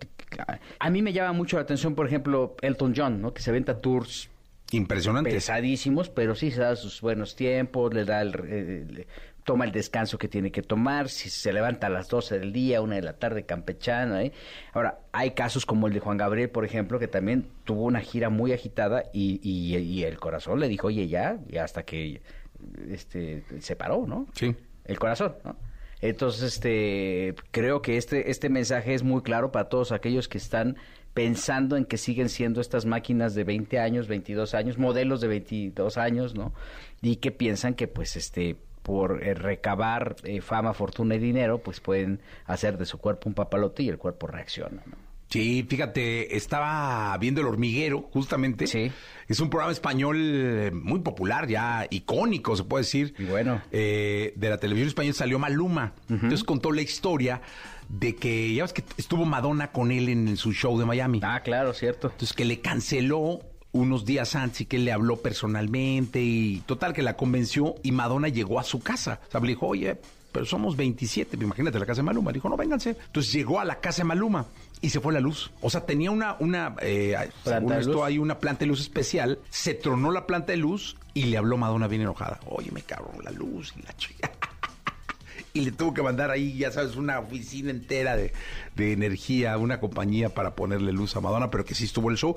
S3: A mí me llama mucho la atención, por ejemplo, Elton John, ¿no? Que se venta tours
S2: Impresionante.
S3: pesadísimos, pero sí se da sus buenos tiempos, le da el, toma el descanso que tiene que tomar, si se levanta a las 12 del día, una de la tarde campechana. ¿eh? Ahora, hay casos como el de Juan Gabriel, por ejemplo, que también tuvo una gira muy agitada y, y- y el corazón le dijo, oye, ya, y hasta que este, se paró, ¿no?
S2: Sí.
S3: El corazón, ¿no? Entonces, este, creo que este, este mensaje es muy claro para todos aquellos que están pensando en que siguen siendo estas máquinas de 20 años, 22 años, modelos de 22 años, ¿no? Y que piensan que, pues, este, por eh, recabar eh, fama, fortuna y dinero, pues pueden hacer de su cuerpo un papalote y el cuerpo reacciona, ¿no?
S2: Sí, fíjate, estaba viendo El Hormiguero, justamente.
S3: Sí.
S2: Es un programa español eh, muy popular, ya icónico, se puede decir.
S3: Y bueno.
S2: Eh, de la televisión española salió Maluma. Entonces contó la historia de que, ya ves que estuvo Madonna con él en su show de Miami.
S3: Ah, claro, cierto.
S2: Entonces que le canceló unos días antes y que él le habló personalmente y total que la convenció y Madonna llegó a su casa. O sea, le dijo, oye, pero somos 27, imagínate la casa de Maluma. Le dijo, no, vénganse. Entonces llegó a la casa de Maluma y se fue la luz. O sea, tenía una, una eh, según esto
S3: luz.
S2: hay una planta de luz especial, se tronó la planta de luz y le habló Madonna bien enojada. Oye, me cabrón la luz y la chica. y le tuvo que mandar ahí, ya sabes, una oficina entera de, de energía, una compañía para ponerle luz a Madonna, pero que sí estuvo el show.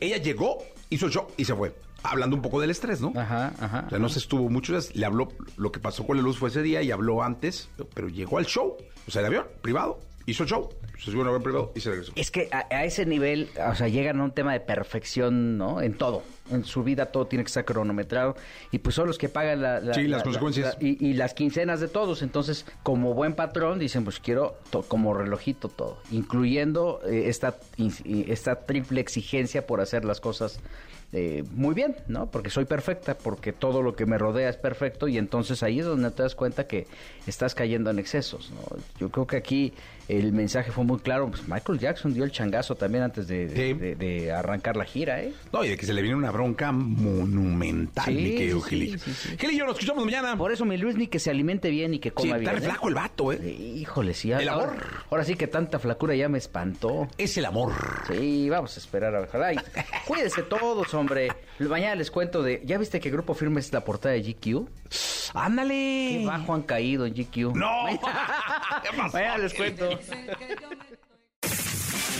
S2: Ella llegó, hizo el show y se fue. Hablando un poco del estrés, ¿no?
S3: Ajá, ajá.
S2: O sea, no se estuvo muchos días, le habló, lo que pasó con la luz fue ese día y habló antes, pero llegó al show, o sea, el avión privado, hizo el show, se subió a un avión privado y se regresó.
S3: Es que a, a ese nivel, o sea, llegan a un tema de perfección, ¿no? En todo. En su vida todo tiene que estar cronometrado. Y pues son los que pagan la... la-
S2: Sí, las
S3: la-
S2: consecuencias.
S3: y, y las quincenas de todos. Entonces, como buen patrón, dicen, pues quiero to- como relojito todo. Incluyendo eh, esta, esta triple exigencia por hacer las cosas eh, muy bien, ¿no? Porque soy perfecta, porque todo lo que me rodea es perfecto. Y entonces ahí es donde te das cuenta que estás cayendo en excesos, ¿no? Yo creo que aquí el mensaje fue muy claro. Pues Michael Jackson dio el changazo también antes de, de-
S2: Sí.
S3: de- de arrancar la gira, ¿eh?
S2: No, y de que se le viene una bronca monumental,
S3: Sí,
S2: mi querido
S3: sí,
S2: Gilillo.
S3: sí, sí.
S2: Gilillo, nos escuchamos mañana.
S3: Por eso mi Luis ni que se alimente bien y que coma
S2: está
S3: bien.
S2: re
S3: ¿eh?
S2: flaco el vato, ¿eh?
S3: Híjole, sí.
S2: El
S3: ahora,
S2: amor.
S3: Ahora sí que tanta flacura ya me espantó.
S2: Es el amor.
S3: Sí, vamos a esperar a ver. Ay, cuídense todos, hombre. Mañana les cuento de... ¿Ya viste que Grupo Firme es la portada de GQ?
S2: Ándale.
S3: Qué bajo han caído en GQ.
S2: No. ¿Qué pasó?
S3: Mañana les cuento.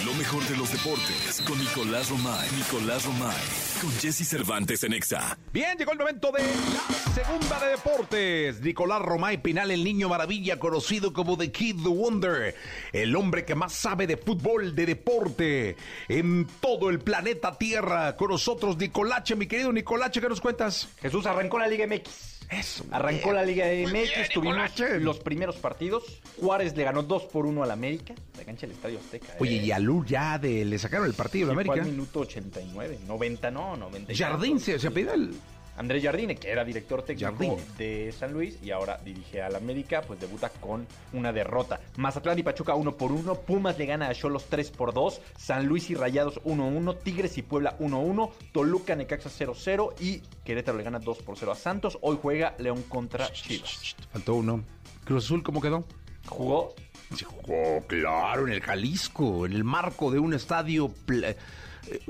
S1: Lo mejor de los deportes con Nicolás Romay. Nicolás Romay. Con Jesse Cervantes en Exa.
S2: Bien, llegó el momento de la segunda de deportes. Nicolás Romay Pinal, el niño maravilla, conocido como The Kid the Wonder. El hombre que más sabe de fútbol, de deporte, en todo el planeta Tierra. Con nosotros, Nicolache, mi querido Nicolache, ¿qué nos cuentas?
S4: Jesús arrancó la Liga MX.
S2: Eso.
S4: Arrancó la Liga MX,
S2: bien,
S4: tuvimos
S2: Nicolache.
S4: los primeros partidos. Juárez le ganó 2 por 1 al América. La cancha del Estadio Azteca. ¿eh?
S2: Oye, y a Lu ya de, le sacaron el partido
S4: Sí,
S2: de
S4: fue
S2: América.
S4: al minuto 89, 90 no, 90. y
S2: Jardín se, se apellida el...
S4: Andrés Jardine, que era director técnico
S2: Jardine.
S4: de San Luis y ahora dirige al América, pues debuta con una derrota. Mazatlán y Pachuca 1 por 1, Pumas le gana a Cholos 3 por 2, San Luis y Rayados 1-1, Tigres y Puebla 1-1, Toluca Necaxa 0-0 y Querétaro le gana 2 por 0 a Santos. Hoy juega León contra Chivas.
S2: Faltó uno. Cruz Azul, ¿cómo quedó?
S4: Jugó
S2: Se jugó, claro, en el Jalisco, en el marco de un estadio. eh,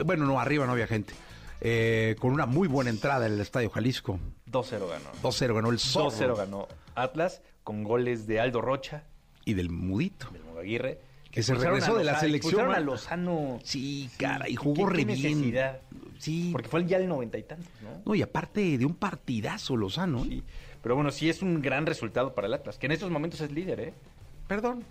S2: bueno, no, arriba no había gente. Eh, con una muy buena entrada en el estadio Jalisco.
S4: 2-0 ganó.
S2: 2-0 ganó el Zorro.
S4: 2-0 ganó Atlas con goles de Aldo Rocha,
S2: Y del Mudito.
S4: del Mudo Aguirre.
S2: Que se regresó de la selección,
S4: a
S2: ¿no?
S4: Lozano.
S2: Sí, cara, y
S4: ¿Qué-
S2: jugó
S4: qué
S2: re bien. Sí.
S4: Porque fue ya el noventa y tantos, ¿no?
S2: No, y aparte de un partidazo Lozano. ¿eh?
S4: Sí. Pero bueno, sí es un gran resultado para el Atlas, que en estos momentos es líder, ¿eh?
S2: Perdón.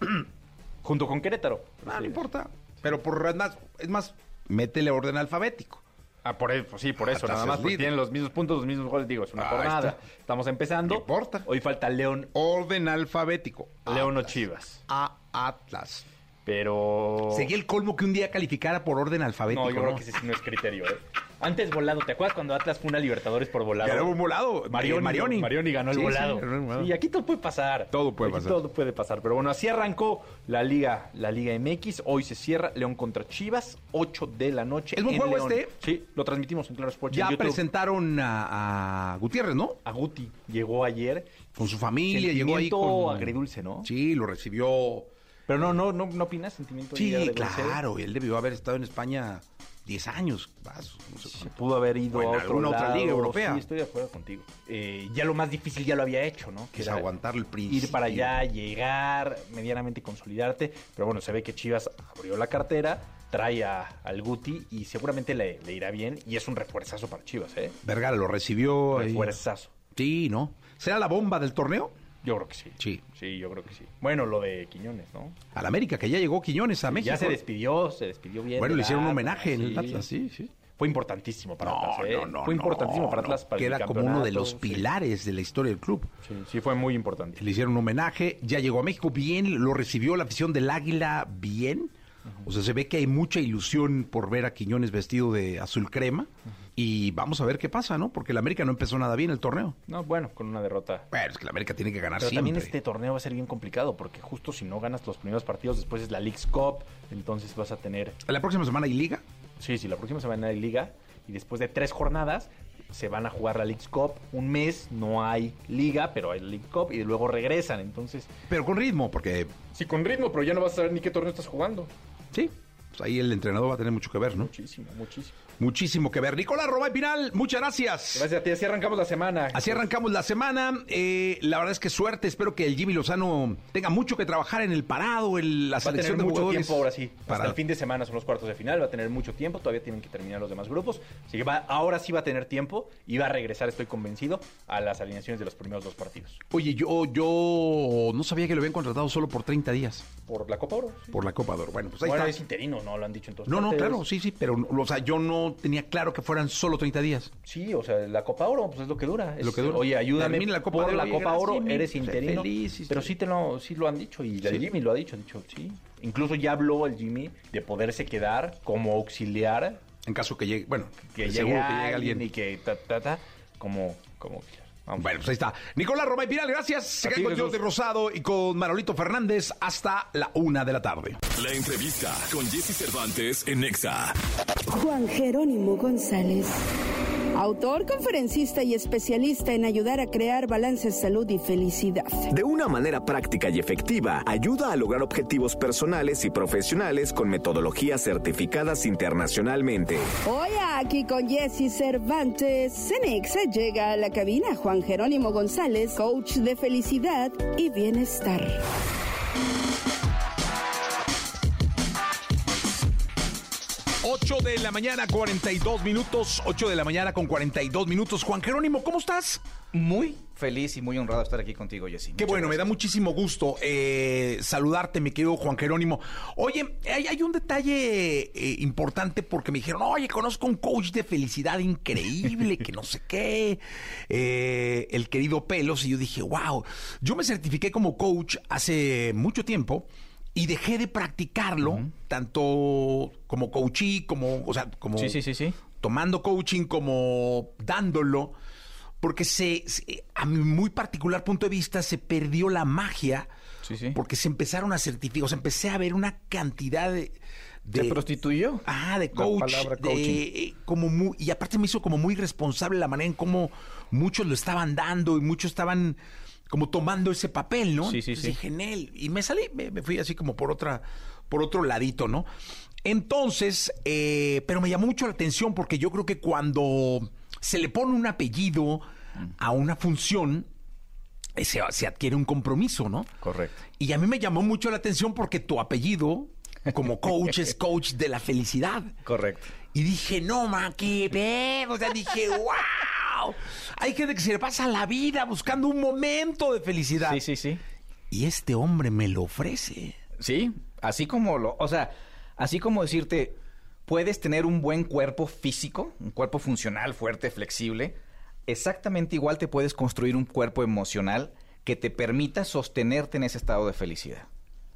S4: Junto con Querétaro.
S2: No, no importa. Pero por más, es más, métele orden alfabético.
S4: Ah, por eso, sí, por eso,
S2: Atlas
S4: nada
S2: es
S4: más, porque
S2: líder.
S4: tienen los mismos puntos, los mismos goles, digo, es una
S2: Ahí
S4: jornada.
S2: está.
S4: Estamos empezando.
S2: No importa.
S4: Hoy falta León,
S2: Orden alfabético.
S4: León o
S2: Atlas.
S4: Chivas.
S2: A Atlas.
S4: Pero...
S2: Sería el colmo que un día calificara por orden alfabético.
S4: No, yo creo que ese sí no es criterio, ¿eh? Antes volado, ¿te acuerdas cuando Atlas fue una Libertadores por volado?
S2: Ganó un volado.
S4: Marioni,
S2: Eh, Marioni.
S4: Marioni ganó el
S2: Sí, sí,
S4: volado.
S2: ganó el volado.
S4: y aquí todo puede pasar.
S2: Todo puede
S4: Aquí
S2: pasar.
S4: Todo puede pasar. Pero bueno, así arrancó la Liga, la Liga MX. Hoy se cierra León contra Chivas, 8 de la noche.
S2: ¿Es buen
S4: en
S2: juego
S4: León.
S2: este?
S4: Sí, lo transmitimos en Claro Sports.
S2: Ya
S4: en
S2: presentaron a, a Gutiérrez, ¿no?
S4: A Guti llegó ayer.
S2: Con su familia, llegó ahí con...
S4: agridulce, ¿no?
S2: Sí, lo recibió...
S4: Pero no, no, no, no opinas sentimiento
S2: Sí,
S4: agridulce?
S2: claro, y él debió haber estado en España 10 años. más, no sé
S4: pudo haber ido a otro
S2: alguna otra liga europea.
S4: Sí, estoy de acuerdo contigo. Eh, ya lo más difícil ya lo había hecho, ¿no?
S2: Que es aguantar el principio.
S4: Ir para allá, llegar, medianamente consolidarte. Pero bueno, se ve que Chivas abrió la cartera, trae a, al Guti y seguramente le, le irá bien. Y es un refuerzazo para Chivas, ¿eh?
S2: Vergara lo recibió. ahí.
S4: Refuerzazo.
S2: Sí, ¿no? ¿Será la bomba del torneo?
S4: Yo creo que sí.
S2: Sí.
S4: Sí, yo creo que sí. Bueno, lo de Quiñones, ¿no?
S2: Al América, que ya llegó Quiñones a México.
S4: Ya se despidió, se despidió bien.
S2: Bueno, le hicieron un homenaje en el. Atlas, sí, sí.
S4: Fue importantísimo para
S2: No,
S4: Atlas, ¿eh?
S2: no, no.
S4: Fue importantísimo para. Atlas. Para el
S2: Queda como uno de los
S4: sí.
S2: pilares de la historia del club.
S4: Sí, sí, fue muy importante.
S2: Le hicieron un homenaje, ya llegó a México bien, lo recibió la afición del Águila bien. O sea, se ve que hay mucha ilusión por ver a Quiñones vestido de azul crema. Y vamos a ver qué pasa, ¿no? Porque el América no empezó nada bien el torneo.
S4: No, bueno, con una derrota.
S2: Bueno, es que el América tiene que ganar
S4: Pero
S2: siempre.
S4: también este torneo va a ser bien complicado porque justo si no ganas los primeros partidos, después es la League's Cup, entonces vas a tener...
S2: La próxima semana hay liga.
S4: Sí, sí, la próxima semana hay liga y después de tres jornadas se van a jugar la League's Cup. Un mes no hay liga, pero hay League Cup y luego regresan. Entonces,
S2: Pero con ritmo, porque
S4: sí, con ritmo, pero ya no vas a saber ni qué torneo estás jugando.
S2: Sí, pues ahí el entrenador va a tener mucho que ver, ¿no?
S4: Muchísimo, muchísimo.
S2: Muchísimo que ver. Nicolás Robay Pinal, muchas gracias.
S4: Gracias a ti, así arrancamos la semana.
S2: Así arrancamos la semana. Eh, la verdad es que suerte. Espero que el Jimmy Lozano tenga mucho que trabajar en el parado, en la
S4: Va a tener
S2: selección de
S4: mucho
S2: jugadores.
S4: tiempo ahora sí.
S2: Para-
S4: Hasta el fin de semana son los cuartos de final, va a tener mucho tiempo, todavía tienen que terminar los demás grupos. Así que va, ahora sí va a tener tiempo y va a regresar, estoy convencido, a las alineaciones de los primeros dos partidos.
S2: Oye, yo, yo no sabía que lo habían contratado solo por 30 días
S4: Por la Copa Oro. sí.
S2: por la Copa Oro. Bueno, pues ahí
S4: bueno, es
S2: está.
S4: interino, no lo han dicho en todas
S2: No, no, claro, sí, sí, pero o sea, yo no tenía claro que fueran solo 30 días.
S4: Sí, o sea, la Copa Oro, pues es lo que dura. Es,
S2: Lo que dura.
S4: Oye, ayúdame
S2: Termina la Copa
S4: por
S2: Oro,
S4: la Copa Oro,
S2: Jimmy.
S4: eres interino.
S2: feliz,
S4: pero
S2: sí.
S4: te lo, sí lo han dicho y el
S2: Sí.
S4: Jimmy lo ha dicho, ha dicho, sí. Incluso ya habló el Jimmy de poderse quedar como auxiliar
S2: En caso que llegue, bueno,
S4: que
S2: seguro
S4: llegue
S2: que llegue
S4: alguien
S2: alguien.
S4: y que ta, ta, ta, como, como Vamos.
S2: Bueno, pues ahí está. Nicolás Romay Pinal, gracias. Se quedan con
S4: Jesús.
S2: Jordi Rosado y con Manolito Fernández hasta la una de la tarde.
S1: La entrevista con Jesse Cervantes en Nexa.
S6: Juan Jerónimo González. Autor, conferencista y especialista en ayudar a crear balances salud y felicidad.
S7: De una manera práctica y efectiva, ayuda a lograr objetivos personales y profesionales con metodologías certificadas internacionalmente.
S6: Hoy aquí con Jesse Cervantes, Cenexa llega a la cabina Juan Jerónimo González, coach de felicidad y bienestar.
S2: Ocho de la mañana, 42 minutos. 8 de la mañana con 42 minutos. Juan Jerónimo, ¿cómo estás?
S8: Muy feliz y muy honrado de estar aquí contigo, Jessy.
S2: Qué bueno, me da muchísimo gusto eh, saludarte, mi querido Juan Jerónimo. Oye, hay, hay un detalle eh, importante porque me dijeron, oye, conozco un coach de felicidad increíble, que no sé qué, eh, el querido Pelos, y yo dije, wow, yo me certifiqué como coach hace mucho tiempo y dejé de practicarlo, tanto como coachí, como, o sea, como
S8: Sí, sí, sí, sí.
S2: tomando coaching como dándolo, porque se, se- a mi muy particular punto de vista se perdió la magia,
S8: Sí, sí.
S2: porque se empezaron a certificar, o sea, empecé a ver una cantidad de... de
S8: ¿Se prostituyó?
S2: Ah, de coach,
S8: palabra
S2: de,
S8: coaching.
S2: eh, como muy, y aparte me hizo como muy responsable la manera en cómo muchos lo estaban dando y muchos estaban como tomando ese papel, ¿no?
S8: Sí, sí,
S2: Entonces
S8: sí.
S2: dije, "Nel", y me salí, me, me fui así como por otra, por otro ladito, ¿no? Entonces, eh, pero me llamó mucho la atención porque yo creo que cuando se le pone un apellido a una función, eh, se, se adquiere un compromiso, ¿no?
S8: Correcto.
S2: Y a mí me llamó mucho la atención porque tu apellido, como coach, es coach de la felicidad.
S8: Correcto.
S2: Y dije, no, ma, qué pedo. O sea, dije, wow. Hay gente que se le pasa la vida buscando un momento de felicidad.
S8: Sí, sí, sí.
S2: Y este hombre me lo ofrece.
S8: Sí, así como lo, o sea, así como decirte, puedes tener un buen cuerpo físico, un cuerpo funcional, fuerte, flexible, exactamente igual te puedes construir un cuerpo emocional que te permita sostenerte en ese estado de felicidad.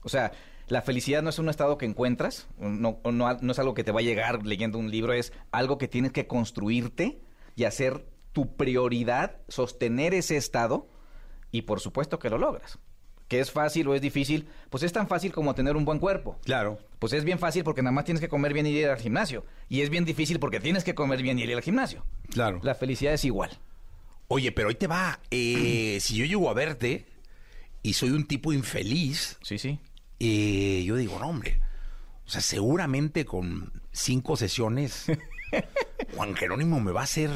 S8: O sea, la felicidad no es un estado que encuentras, no, no, no es algo que te va a llegar leyendo un libro, es algo que tienes que construirte y hacer tu prioridad, sostener ese estado y por supuesto que lo logras. ¿Que es fácil o es difícil? Pues es tan fácil como tener un buen cuerpo.
S2: Claro.
S8: Pues es bien fácil porque nada más tienes que comer bien y ir al gimnasio. Y es bien difícil porque tienes que comer bien y ir al gimnasio.
S2: Claro.
S8: La felicidad es igual.
S2: Oye, pero ahí te va. Eh, si yo llego a verte y soy un tipo infeliz,
S8: Sí, sí.
S2: eh, yo digo, no, hombre. O sea, seguramente con cinco sesiones, Juan Jerónimo me va a hacer.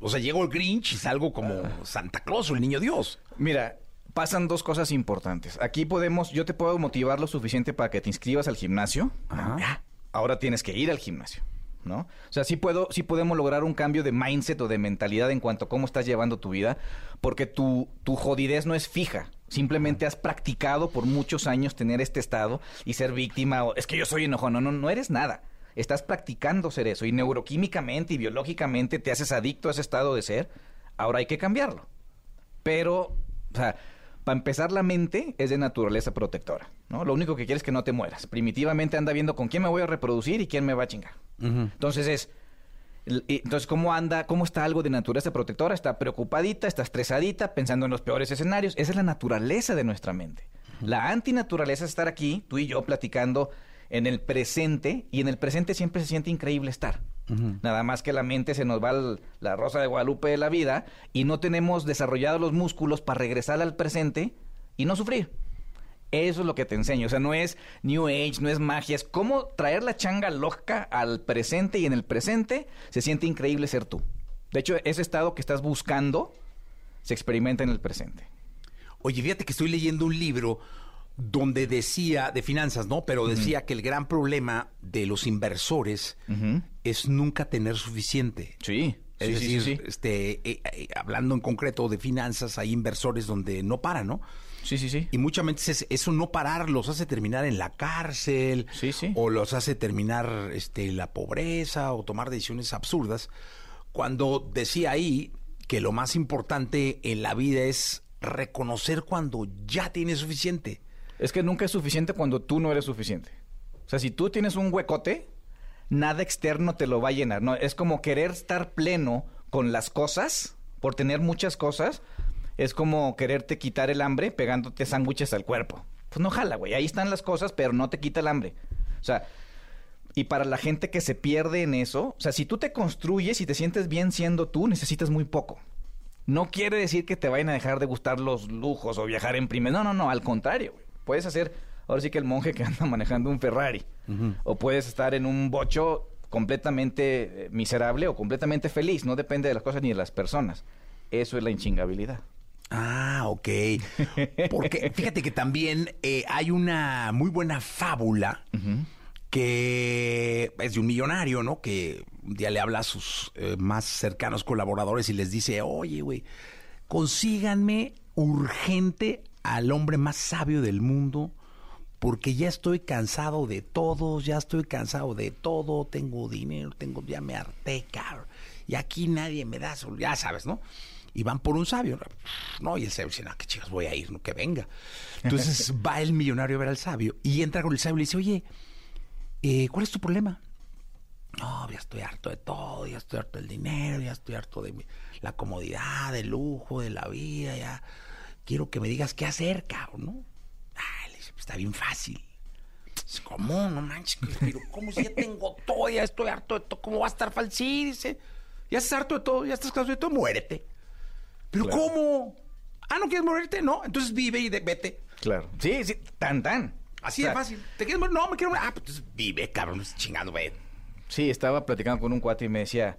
S2: O sea, llego el Grinch y salgo como Santa Claus o el niño Dios.
S8: Mira, pasan dos cosas importantes. Aquí podemos, yo te puedo motivar lo suficiente para que te inscribas al gimnasio.
S2: Ajá.
S8: Ahora tienes que ir al gimnasio, ¿no? O sea, sí puedo, sí podemos lograr un cambio de mindset o de mentalidad en cuanto a cómo estás llevando tu vida, porque tu, tu jodidez no es fija. Simplemente has practicado por muchos años tener este estado y ser víctima. O, es que yo soy enojón. No, no, no eres nada. Estás practicando ser eso y neuroquímicamente y biológicamente te haces adicto a ese estado de ser. Ahora hay que cambiarlo. Pero, o sea, para empezar, la mente es de naturaleza protectora, ¿no? Lo único que quieres es que no te mueras. Primitivamente anda viendo con quién me voy a reproducir y quién me va a chingar. Entonces es... el- y- Entonces, ¿cómo anda? ¿Cómo está algo de naturaleza protectora? Está preocupadita, está estresadita, pensando en los peores escenarios. Esa es la naturaleza de nuestra mente. La antinaturaleza es estar aquí, tú y yo, platicando en el presente, y en el presente siempre se siente increíble estar. Nada más que la mente se nos va al- la rosa de Guadalupe de la vida y no tenemos desarrollados los músculos para regresar al presente y no sufrir. Eso es lo que te enseño. O sea, no es New Age, no es magia. Es cómo traer la changa loca al presente y en el presente se siente increíble ser tú. De hecho, ese estado que estás buscando se experimenta en el presente.
S2: Oye, fíjate que estoy leyendo un libro donde decía, de finanzas, ¿no? Pero decía que el gran problema de los inversores es nunca tener suficiente.
S8: Sí,
S2: Es
S8: sí,
S2: decir,
S8: sí, sí, sí.
S2: este, eh, eh, hablando en concreto de finanzas, hay inversores donde no paran, ¿no?
S8: Sí, sí, sí.
S2: Y muchas veces eso no parar los hace terminar en la cárcel,
S8: Sí, sí.
S2: o los hace terminar este, en la pobreza, o tomar decisiones absurdas. Cuando decía ahí que lo más importante en la vida es reconocer cuando ya tienes suficiente.
S8: Es que nunca es suficiente cuando tú no eres suficiente. O sea, si tú tienes un huecote, nada externo te lo va a llenar. No, es como querer estar pleno con las cosas, por tener muchas cosas, es como quererte quitar el hambre pegándote sándwiches al cuerpo. Pues no jala, güey. Ahí están las cosas, pero no te quita el hambre. O sea, y para la gente que se pierde en eso, o sea, si tú te construyes y te sientes bien siendo tú, necesitas muy poco. No quiere decir que te vayan a dejar de gustar los lujos o viajar en primer. No, no, no, al contrario. güey. Puedes hacer, ahora sí que el monje que anda manejando un Ferrari. O puedes estar en un bocho completamente eh, miserable o completamente feliz. No depende de las cosas ni de las personas. Eso es la inchingabilidad.
S2: Ah, ok. Porque fíjate que también eh, hay una muy buena fábula que es de un millonario, ¿no? Que un día le habla a sus eh, más cercanos colaboradores y les dice, oye, güey, consíganme urgente al hombre más sabio del mundo porque ya estoy cansado de todos, ya estoy cansado de todo, tengo dinero, tengo, ya me harté, cabrón. Y aquí nadie me da, sol- ya sabes, ¿no? Y van por un sabio, ¿no? Y el sabio dice, no, qué chicas voy a ir, no, que venga. Entonces va el millonario a ver al sabio y entra con el sabio y le dice, oye, eh, ¿cuál es tu problema? No, ya estoy harto de todo, ya estoy harto del dinero, ya estoy harto de la comodidad, del lujo, de la vida, ya quiero que me digas qué hacer, cabrón, ¿no? Ah, le dice, pues está bien fácil. Dice, ¿Cómo? No manches, pero ¿cómo si ya tengo todo, ya estoy harto de todo? ¿Cómo va a estar? Sí, dice, ya estás harto de todo, ya estás cansado de todo, muérete. ¿Pero cómo? Ah, ¿no quieres morirte? No, entonces vive y de- vete.
S8: Claro. Sí, sí, tan, tan.
S2: Así
S8: O
S2: de fácil. ¿Te quieres morir? No, me quiero morir. Ah, pues entonces vive, cabrón, chingado, ve.
S8: Sí, estaba platicando con un cuate y me decía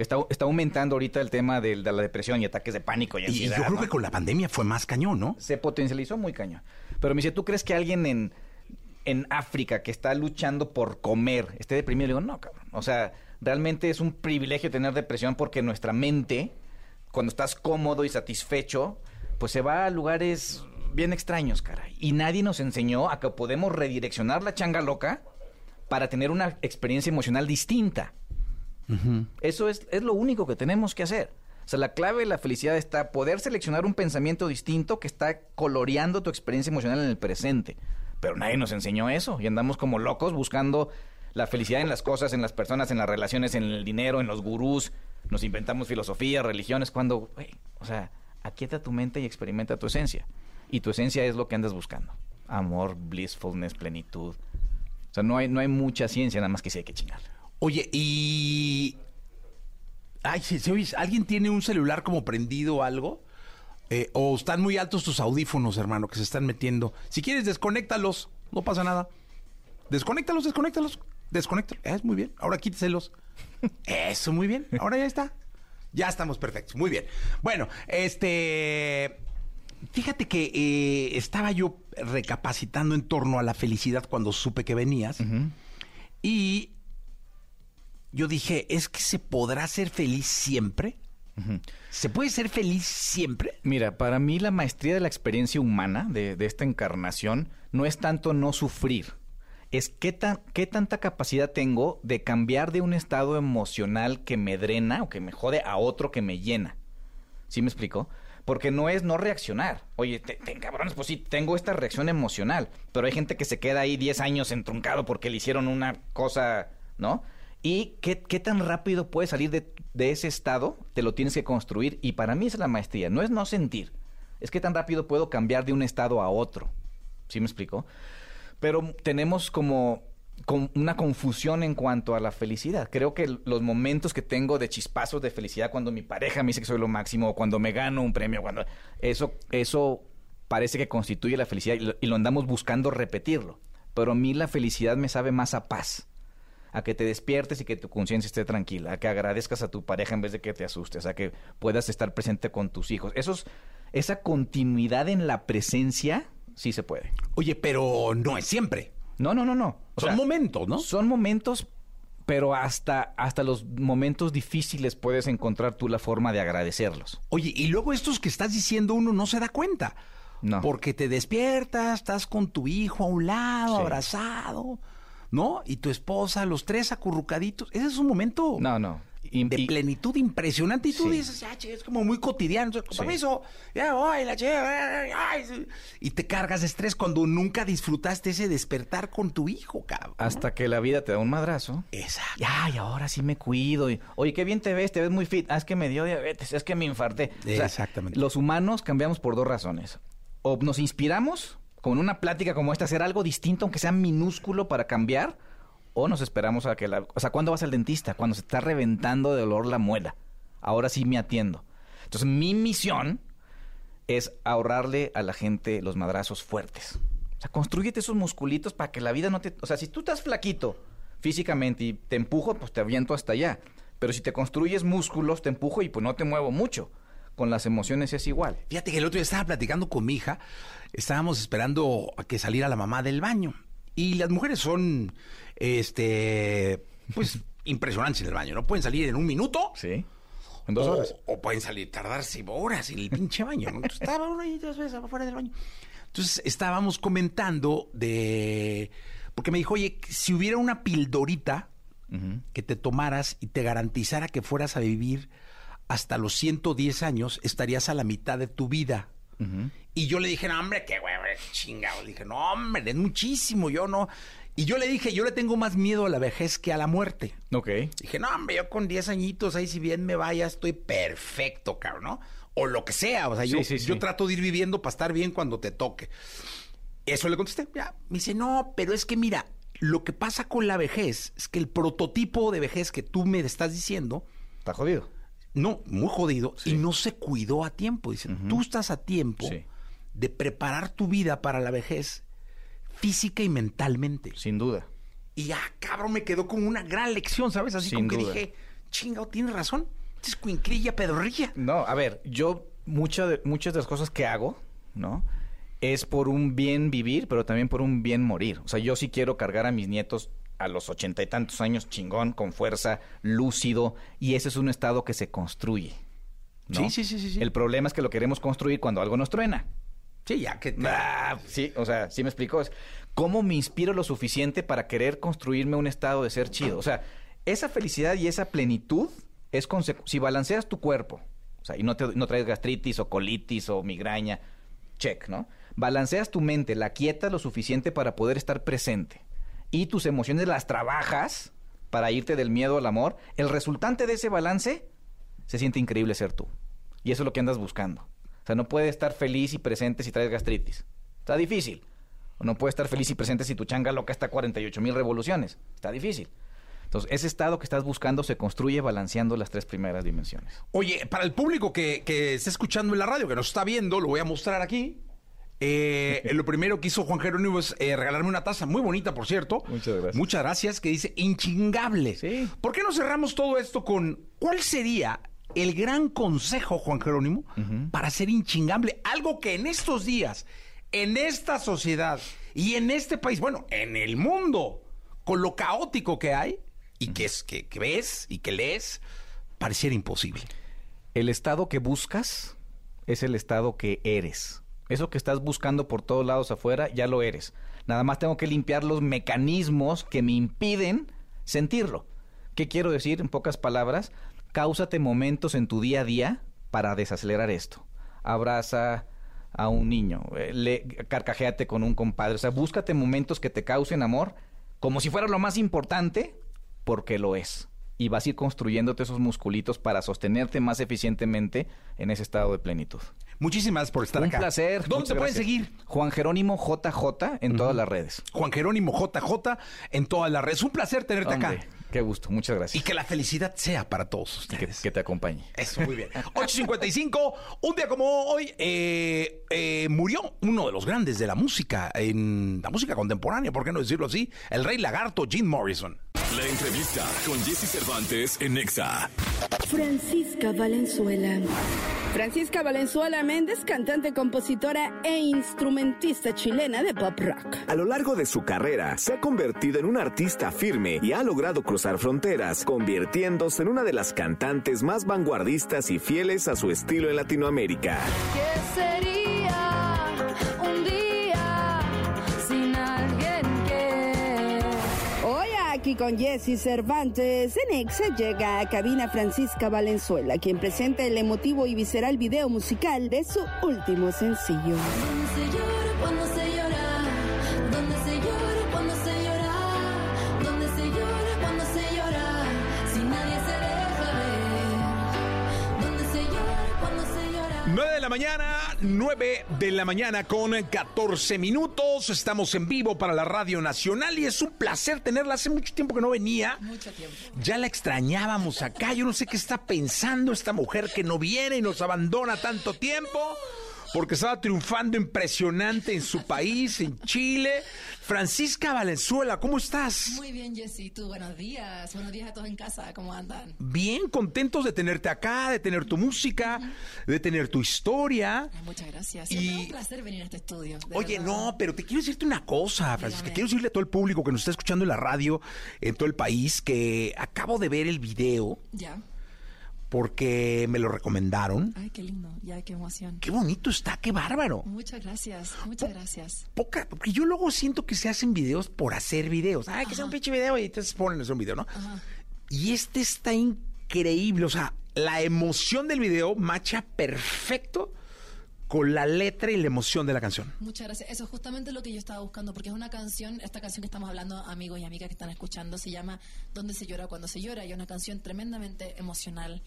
S8: que está, está aumentando ahorita el tema de, la depresión y ataques de pánico y
S2: Y, y
S8: ansiedad.
S2: yo creo
S8: ¿no?
S2: que con la pandemia fue más cañón, ¿no?
S8: se potencializó muy cañón. Pero me dice, ¿tú crees que alguien en, en África que está luchando por comer esté deprimido? Le digo, no, cabrón. O sea, realmente es un privilegio tener depresión porque nuestra mente, cuando estás cómodo y satisfecho, pues se va a lugares bien extraños, caray. Y nadie nos enseñó a que podemos redireccionar la changa loca para tener una experiencia emocional distinta. Eso es, es lo único que tenemos que hacer. O sea, la clave de la felicidad está poder seleccionar un pensamiento distinto que está coloreando tu experiencia emocional en el presente. Pero nadie nos enseñó eso y andamos como locos buscando la felicidad en las cosas, en las personas, en las relaciones, en el dinero, en los gurús. Nos inventamos filosofía, religiones, cuando, güey, o sea, aquieta tu mente y experimenta tu esencia. Y tu esencia es lo que andas buscando. Amor, blissfulness, plenitud. O sea, no hay, no hay mucha ciencia, nada más que sí hay que chingar.
S2: Oye, y. Ay, si, si oyes, ¿alguien tiene un celular como prendido o algo? Eh, o están muy altos tus audífonos, hermano, que se están metiendo. Si quieres, desconéctalos. No pasa nada. Desconéctalos, desconéctalos. Desconéctalos. Es muy bien. Ahora quíteselos. Eso, muy bien. Ahora ya está. Ya estamos perfectos. Muy bien. Bueno, este. Fíjate que eh, estaba yo recapacitando en torno a la felicidad cuando supe que venías. Y yo dije, ¿es que se podrá ser feliz siempre? ¿Se puede ser feliz siempre?
S8: Mira, para mí la maestría de la experiencia humana, de, de esta encarnación, no es tanto no sufrir, es qué, tan, qué tanta capacidad tengo de cambiar de un estado emocional que me drena o que me jode a otro que me llena. ¿Sí me explico? Porque no es no reaccionar. Oye, te, te- cabrones, pues sí, tengo esta reacción emocional. Pero hay gente que se queda ahí 10 años entruncado porque le hicieron una cosa, ¿no? ¿Y qué, tan rápido puedes salir de, ese estado? Te lo tienes que construir. Y para mí es la maestría. No es no sentir. Es qué tan rápido puedo cambiar de un estado a otro. ¿Sí me explico? Pero tenemos como una confusión en cuanto a la felicidad. Creo que los momentos que tengo de chispazos de felicidad cuando mi pareja me dice que soy lo máximo, o cuando me gano un premio, cuando eso eso parece que constituye la felicidad y lo, y lo andamos buscando repetirlo. Pero a mí la felicidad me sabe más a paz. A que te despiertes y que tu conciencia esté tranquila, a que agradezcas a tu pareja en vez de que te asustes, a que puedas estar presente con tus hijos. Esos, esa continuidad en la presencia sí se puede.
S2: Oye, pero no es siempre.
S8: No, no, no, no. O
S2: Son
S8: sea,
S2: momentos, ¿no?
S8: Son momentos, pero hasta, hasta los momentos difíciles puedes encontrar tú la forma de agradecerlos.
S2: Oye, y luego estos que estás diciendo uno no se da cuenta.
S8: No.
S2: Porque te despiertas, estás con tu hijo a un lado,
S8: Sí.
S2: abrazado, ¿no? Y tu esposa, los tres acurrucaditos. Ese es un momento
S8: No, no. Y-
S2: de
S8: y-
S2: plenitud impresionante. Y tú
S8: Sí.
S2: dices, ya, che, es como muy cotidiano. Con permiso, ya voy, la che, ay, ay, ay". Y te cargas de estrés cuando nunca disfrutaste ese despertar con tu hijo, cabrón.
S8: hasta que la vida te da un madrazo.
S2: Exacto.
S8: Ay, ahora sí me cuido. Y, Oye, qué bien te ves, te ves muy fit. Ah, es que me dio diabetes, es que me infarté. O sea,
S2: Exactamente.
S8: Los humanos cambiamos por dos razones. O nos inspiramos con una plática como esta, hacer algo distinto, aunque sea minúsculo, para cambiar, o nos esperamos a que la... O sea, ¿cuándo vas al dentista? Cuando se está reventando de dolor la muela. Ahora sí me atiendo. Entonces, mi misión es ahorrarle a la gente los madrazos fuertes. O sea, construyete esos musculitos para que la vida no te... O sea, si tú estás flaquito físicamente y te empujo, pues te aviento hasta allá. Pero si te construyes músculos, te empujo y pues no te muevo mucho. Con las emociones es igual.
S2: Fíjate que el otro día estaba platicando con mi hija, estábamos esperando a que saliera la mamá del baño. Y las mujeres son, este, pues, impresionantes en el baño, ¿no? Pueden salir en un minuto.
S8: Sí. En dos
S2: o,
S8: horas.
S2: o pueden salir, tardarse horas en el pinche baño, ¿no? Entonces, estaba uno ahí dos veces afuera del baño. Entonces estábamos comentando de... Porque me dijo, oye, si hubiera una pildorita que te tomaras y te garantizara que fueras a vivir hasta los 110 años, estarías a la mitad de tu vida. Y yo le dije, no, hombre, qué güey, chingado. Le dije, no, hombre, es muchísimo, yo no. Y yo le dije, yo le tengo más miedo a la vejez que a la muerte.
S8: Ok.
S2: Dije, no, hombre, yo con 10 añitos, ahí si bien me vaya, estoy perfecto, cabrón, ¿no? O lo que sea, o sea, yo,
S8: Sí, sí, sí.
S2: yo trato de ir viviendo para estar bien cuando te toque. Eso le contesté, ya. Me dice, no, pero es que mira, lo que pasa con la vejez es que el prototipo de vejez que tú me estás diciendo,
S8: Está jodido.
S2: no, muy jodido, y no se cuidó a tiempo. Dice, tú estás a tiempo
S8: Sí.
S2: De preparar tu vida para la vejez física y mentalmente.
S8: Sin duda.
S2: Y ya, cabrón, me quedó como una gran lección, ¿sabes? Así
S8: Sin
S2: como que
S8: duda.
S2: dije, chingado, tienes razón. Es cuinclilla, pedorrilla.
S8: No, a ver, yo mucha de- muchas de las cosas que hago, ¿no? Es por un bien vivir, pero también por un bien morir. O sea, yo sí quiero cargar a mis nietos a los ochenta y tantos años chingón, con fuerza, lúcido, y ese es un estado que se construye. ¿no?
S2: Sí, sí, sí, sí, sí.
S8: El problema es que lo queremos construir cuando algo nos truena.
S2: Sí, ya que...
S8: Sí, o sea, sí me explico. Es cómo me inspiro lo suficiente para querer construirme un estado de ser chido. O sea, esa felicidad y esa plenitud es consecu- si balanceas tu cuerpo, o sea, y no, te, no traes gastritis o colitis o migraña, check, ¿no? balanceas tu mente, la quietas lo suficiente para poder estar presente y tus emociones las trabajas para irte del miedo al amor, el resultante de ese balance se siente increíble ser tú. Y eso es lo que andas buscando. O sea, no puedes estar feliz y presente si traes gastritis. Está difícil. O no puedes estar feliz y presente si tu changa loca está a 48 mil revoluciones. Está difícil. Entonces, ese estado que estás buscando se construye balanceando las tres primeras dimensiones.
S2: Oye, para el público que, que está escuchando en la radio, que nos está viendo, lo voy a mostrar aquí. Eh, lo primero que hizo Juan Jerónimo es eh, regalarme una taza muy bonita, por cierto.
S8: Muchas gracias.
S2: Muchas gracias, que dice inchingable.
S8: Sí.
S2: ¿Por qué no cerramos todo esto con cuál sería el gran consejo, Juan Jerónimo, para ser inchingable? Algo que en estos días, en esta sociedad y en este país, bueno, en el mundo, con lo caótico que hay y que es que, que ves y que lees, pareciera imposible.
S8: El estado que buscas es el estado que eres. Eso que estás buscando por todos lados afuera, ya lo eres. Nada más tengo que limpiar los mecanismos que me impiden sentirlo. ¿Qué quiero decir en pocas palabras? Cáusate momentos en tu día a día para desacelerar esto. Abraza a un niño, eh, le, carcajéate con un compadre. O sea, búscate momentos que te causen amor como si fuera lo más importante, porque lo es. Y vas a ir construyéndote esos musculitos para sostenerte más eficientemente en ese estado de plenitud.
S2: Muchísimas por estar
S8: Un
S2: acá.
S8: placer.
S2: ¿Dónde te pueden seguir?
S8: Juan Jerónimo JJ en todas las redes.
S2: Juan Jerónimo JJ en todas las redes. Un placer tenerte acá.
S8: Qué gusto, muchas
S2: Y
S8: gracias.
S2: que la felicidad sea para todos
S8: Que,
S2: ustedes.
S8: que te acompañe.
S2: Eso, muy bien. 8.55, un día como hoy, eh, eh, murió uno de los grandes de la música, en la música contemporánea, ¿por qué no decirlo así? El rey lagarto, Jim Morrison.
S1: La entrevista con Jesse Cervantes en Nexa.
S6: Francisca Valenzuela. Francisca Valenzuela Méndez, cantante, compositora e instrumentista chilena de pop rock.
S7: A lo largo de su carrera, se ha convertido en un artista firme y ha logrado cruzar fronteras, convirtiéndose en una de las cantantes más vanguardistas y fieles a su estilo en Latinoamérica.
S9: ¿Qué sería
S6: aquí con Jesse Cervantes, en Exa llega a cabina Francisca Valenzuela, quien presenta el emotivo y visceral video musical de su último sencillo.
S2: 9 de la mañana, 9 de la mañana con 14 minutos. Estamos en vivo para la Radio Nacional y es un placer tenerla. Hace mucho tiempo que no venía.
S10: Mucho tiempo.
S2: Ya la extrañábamos acá. Yo no sé qué está pensando esta mujer que no viene y nos abandona tanto tiempo. Porque estaba triunfando impresionante en su país, en Chile. Francisca Valenzuela, ¿cómo estás?
S10: Muy bien, Jessy. Tú, buenos días. Buenos días a todos en casa. ¿Cómo andan?
S2: Bien, contentos de tenerte acá, de tener tu música, de tener tu historia.
S10: Ay, muchas gracias.
S2: Y-
S10: Siempre un placer venir a este estudio.
S2: Oye,
S10: verdad.
S2: no, pero te quiero decirte una cosa, Francisca.
S10: Dígame.
S2: Quiero decirle a todo el público que nos está escuchando en la radio, en todo el país, que acabo de ver el video
S10: Ya.
S2: Porque me lo recomendaron.
S10: Ay, qué lindo. Ya, qué emoción.
S2: Qué bonito está, qué bárbaro.
S10: Muchas gracias. Muchas gracias.
S2: Poca, porque yo luego siento que se hacen videos por hacer videos. Ay, que sea un pinche video y entonces ponen un video, ¿no?
S10: Ajá.
S2: Y este está increíble. O sea, la emoción del video macha perfecto con la letra y la emoción de la canción.
S10: Muchas gracias. Eso es justamente lo que yo estaba buscando, porque es una canción, esta canción que estamos hablando, amigos y amigas que están escuchando, se llama Donde se llora cuando se llora, y es una canción tremendamente emocional.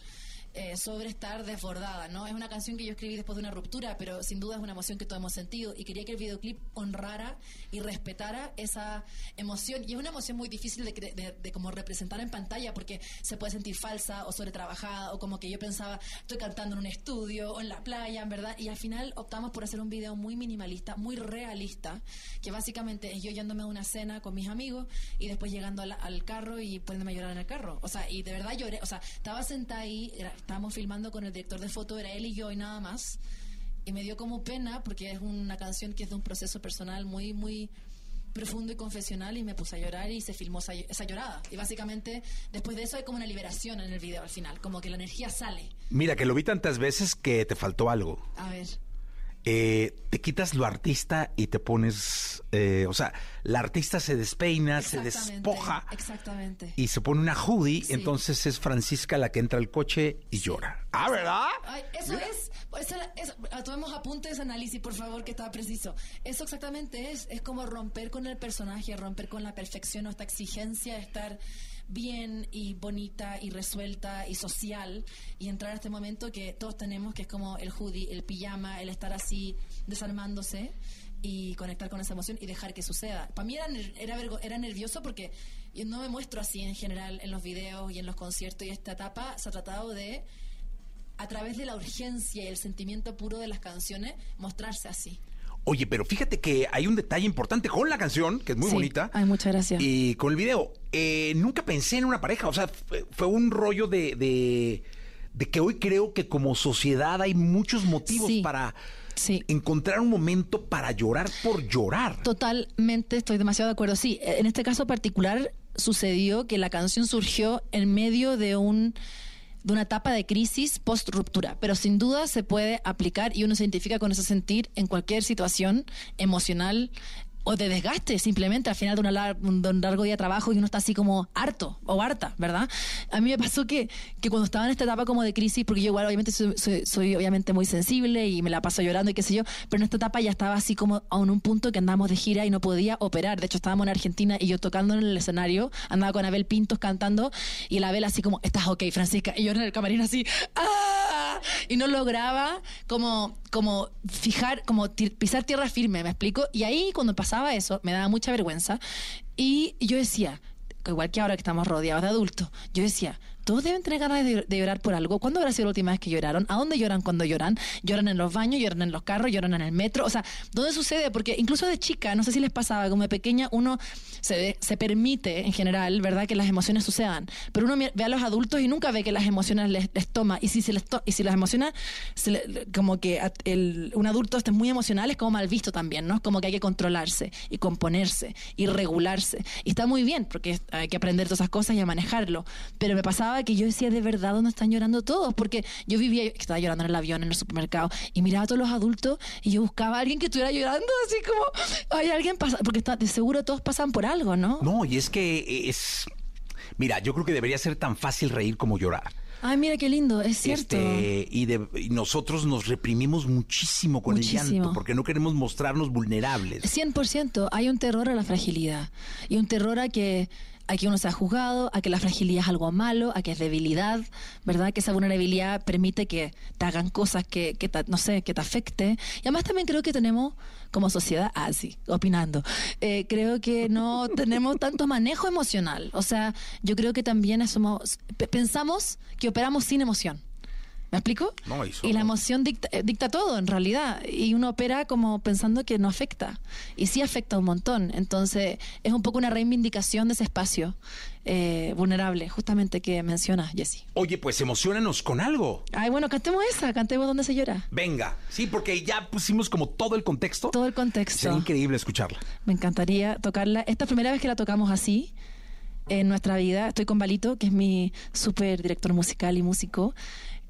S10: Eh, sobre estar desbordada, ¿no? Es una canción que yo escribí después de una ruptura, pero sin duda es una emoción que todos hemos sentido y quería que el videoclip honrara y respetara esa emoción. Y es una emoción muy difícil de, de, de como representar en pantalla porque se puede sentir falsa o sobretrabajada o como que yo pensaba, estoy cantando en un estudio o en la playa, en verdad. Y al final optamos por hacer un video muy minimalista, muy realista, que básicamente es yo yéndome a una cena con mis amigos y después llegando al, al carro y poniéndome a llorar en el carro. O sea, y de verdad lloré. O sea, estaba sentada ahí, estábamos filmando con el director de foto, era él y yo y nada más. Y me dio como pena porque es una canción que es de un proceso personal muy, muy profundo y confesional y me puse a llorar y se filmó esa, esa llorada. Y básicamente después de eso hay como una liberación en el video al final, como que la energía sale.
S2: Mira, que lo vi tantas veces que te faltó algo.
S10: A ver,
S2: eh, te quitas lo artista y te pones, eh, o sea, la artista se despeina, se despoja
S10: Exactamente.
S2: y se pone una hoodie,
S10: Sí.
S2: entonces es Francisca la que entra al coche y llora. Ah, ¿verdad?
S10: Ay, eso es, eso, eso- ah, tomemos apunte de ese análisis, por favor, que estaba preciso. Eso exactamente es, es como romper con el personaje, romper con la perfección o esta exigencia de estar bien y bonita y resuelta y social y entrar a este momento que todos tenemos, que es como el hoodie, el pijama, el estar así desarmándose y conectar con esa emoción y dejar que suceda. Para mí era, era, era nervioso porque yo no me muestro así en general en los videos y en los conciertos y esta etapa se ha tratado de a través de la urgencia y el sentimiento puro de las canciones, mostrarse así.
S2: Oye, pero fíjate que hay un detalle importante con la canción, que es muy
S10: Sí.
S2: bonita.
S10: Ay, muchas gracias.
S2: Y con el video, eh, nunca pensé en una pareja. O sea, fue, un rollo de, de, de que hoy creo que como sociedad hay muchos motivos
S10: Sí.
S2: para
S10: Sí.
S2: encontrar un momento para llorar por llorar.
S10: Totalmente, estoy demasiado de acuerdo. Sí, en este caso particular sucedió que la canción surgió en medio de un de una etapa de crisis post ruptura, pero sin duda se puede aplicar y uno se identifica con ese sentir en cualquier situación emocional o de desgaste, simplemente al final de, una un largo día de trabajo y uno está así como harto o harta, ¿verdad? A mí me pasó que, que cuando estaba en esta etapa como de crisis, porque yo igual obviamente soy, obviamente muy sensible y me la paso llorando y qué sé yo, pero en esta etapa ya estaba así como a un, un punto que andábamos de gira y no podía operar. De hecho, estábamos en Argentina y yo tocando en el escenario, andaba con Abel Pintos cantando y la Abel así como, estás ok, Francisca, y yo en el camarín así, ¡ah! Y no lograba como, como fijar, como pisar tierra firme, ¿me explico? Y ahí cuando pasaba eso, me daba mucha vergüenza y yo decía, igual que ahora que estamos rodeados de adultos, yo decía, todos deben tener ganas de, de llorar por algo. ¿Cuándo habrá sido la última vez que lloraron? ¿A dónde lloran cuando lloran? ¿Lloran en los baños? ¿Lloran en los carros? ¿Lloran en el metro? O sea, ¿dónde sucede? Porque incluso de chica, no sé si les pasaba, como de pequeña, uno se, se permite en general, ¿verdad?, que las emociones sucedan. Pero uno ve a los adultos y nunca ve que las emociones les, les toma. Y si, se les to- y si las emociones, se le- como que el- un adulto esté muy emocional, es como mal visto también, ¿no? Es como que hay que controlarse y componerse y regularse. Y está muy bien, porque hay que aprender todas esas cosas y a manejarlo. Pero me pasaba que yo decía, de verdad, ¿dónde están llorando todos? Porque yo vivía, estaba llorando en el avión, en el supermercado, y miraba a todos los adultos y yo buscaba a alguien que estuviera llorando, así como, hay alguien pasa, porque está, de seguro todos pasan por algo, ¿no?
S2: No, y es que es... Mira, yo creo que debería ser tan fácil reír como llorar.
S10: Ay, mira qué lindo, es cierto.
S2: Este, y, de- y nosotros nos reprimimos muchísimo con el llanto porque no queremos mostrarnos vulnerables.
S10: 100%. Hay un terror a la fragilidad. Y un terror a que, a que uno sea juzgado, a que la fragilidad es algo malo, a que es debilidad, ¿verdad? Que esa vulnerabilidad permite que te hagan cosas que, que te- no sé, que te afecte. Y además también creo que tenemos, como sociedad, así, opinando, eh, creo que no tenemos tanto manejo emocional. O sea, yo creo que también somos, pe- pensamos que operamos sin emoción. ¿Me explico?
S2: No, y
S10: y la emoción dicta, eh, dicta todo, en realidad. Y uno opera como pensando que no afecta. Y sí afecta un montón. Entonces, es un poco una reivindicación de ese espacio eh, vulnerable, justamente que menciona Jesse.
S2: Oye, pues emocionanos con algo.
S10: Ay, bueno, cantemos esa, cantemos donde se llora.
S2: Venga, sí, porque ya pusimos como todo el contexto.
S10: Todo el contexto.
S2: Sería increíble escucharla.
S10: Me encantaría tocarla. Esta es la primera vez que la tocamos así en nuestra vida. Estoy con Balito, que es mi súper director musical y músico.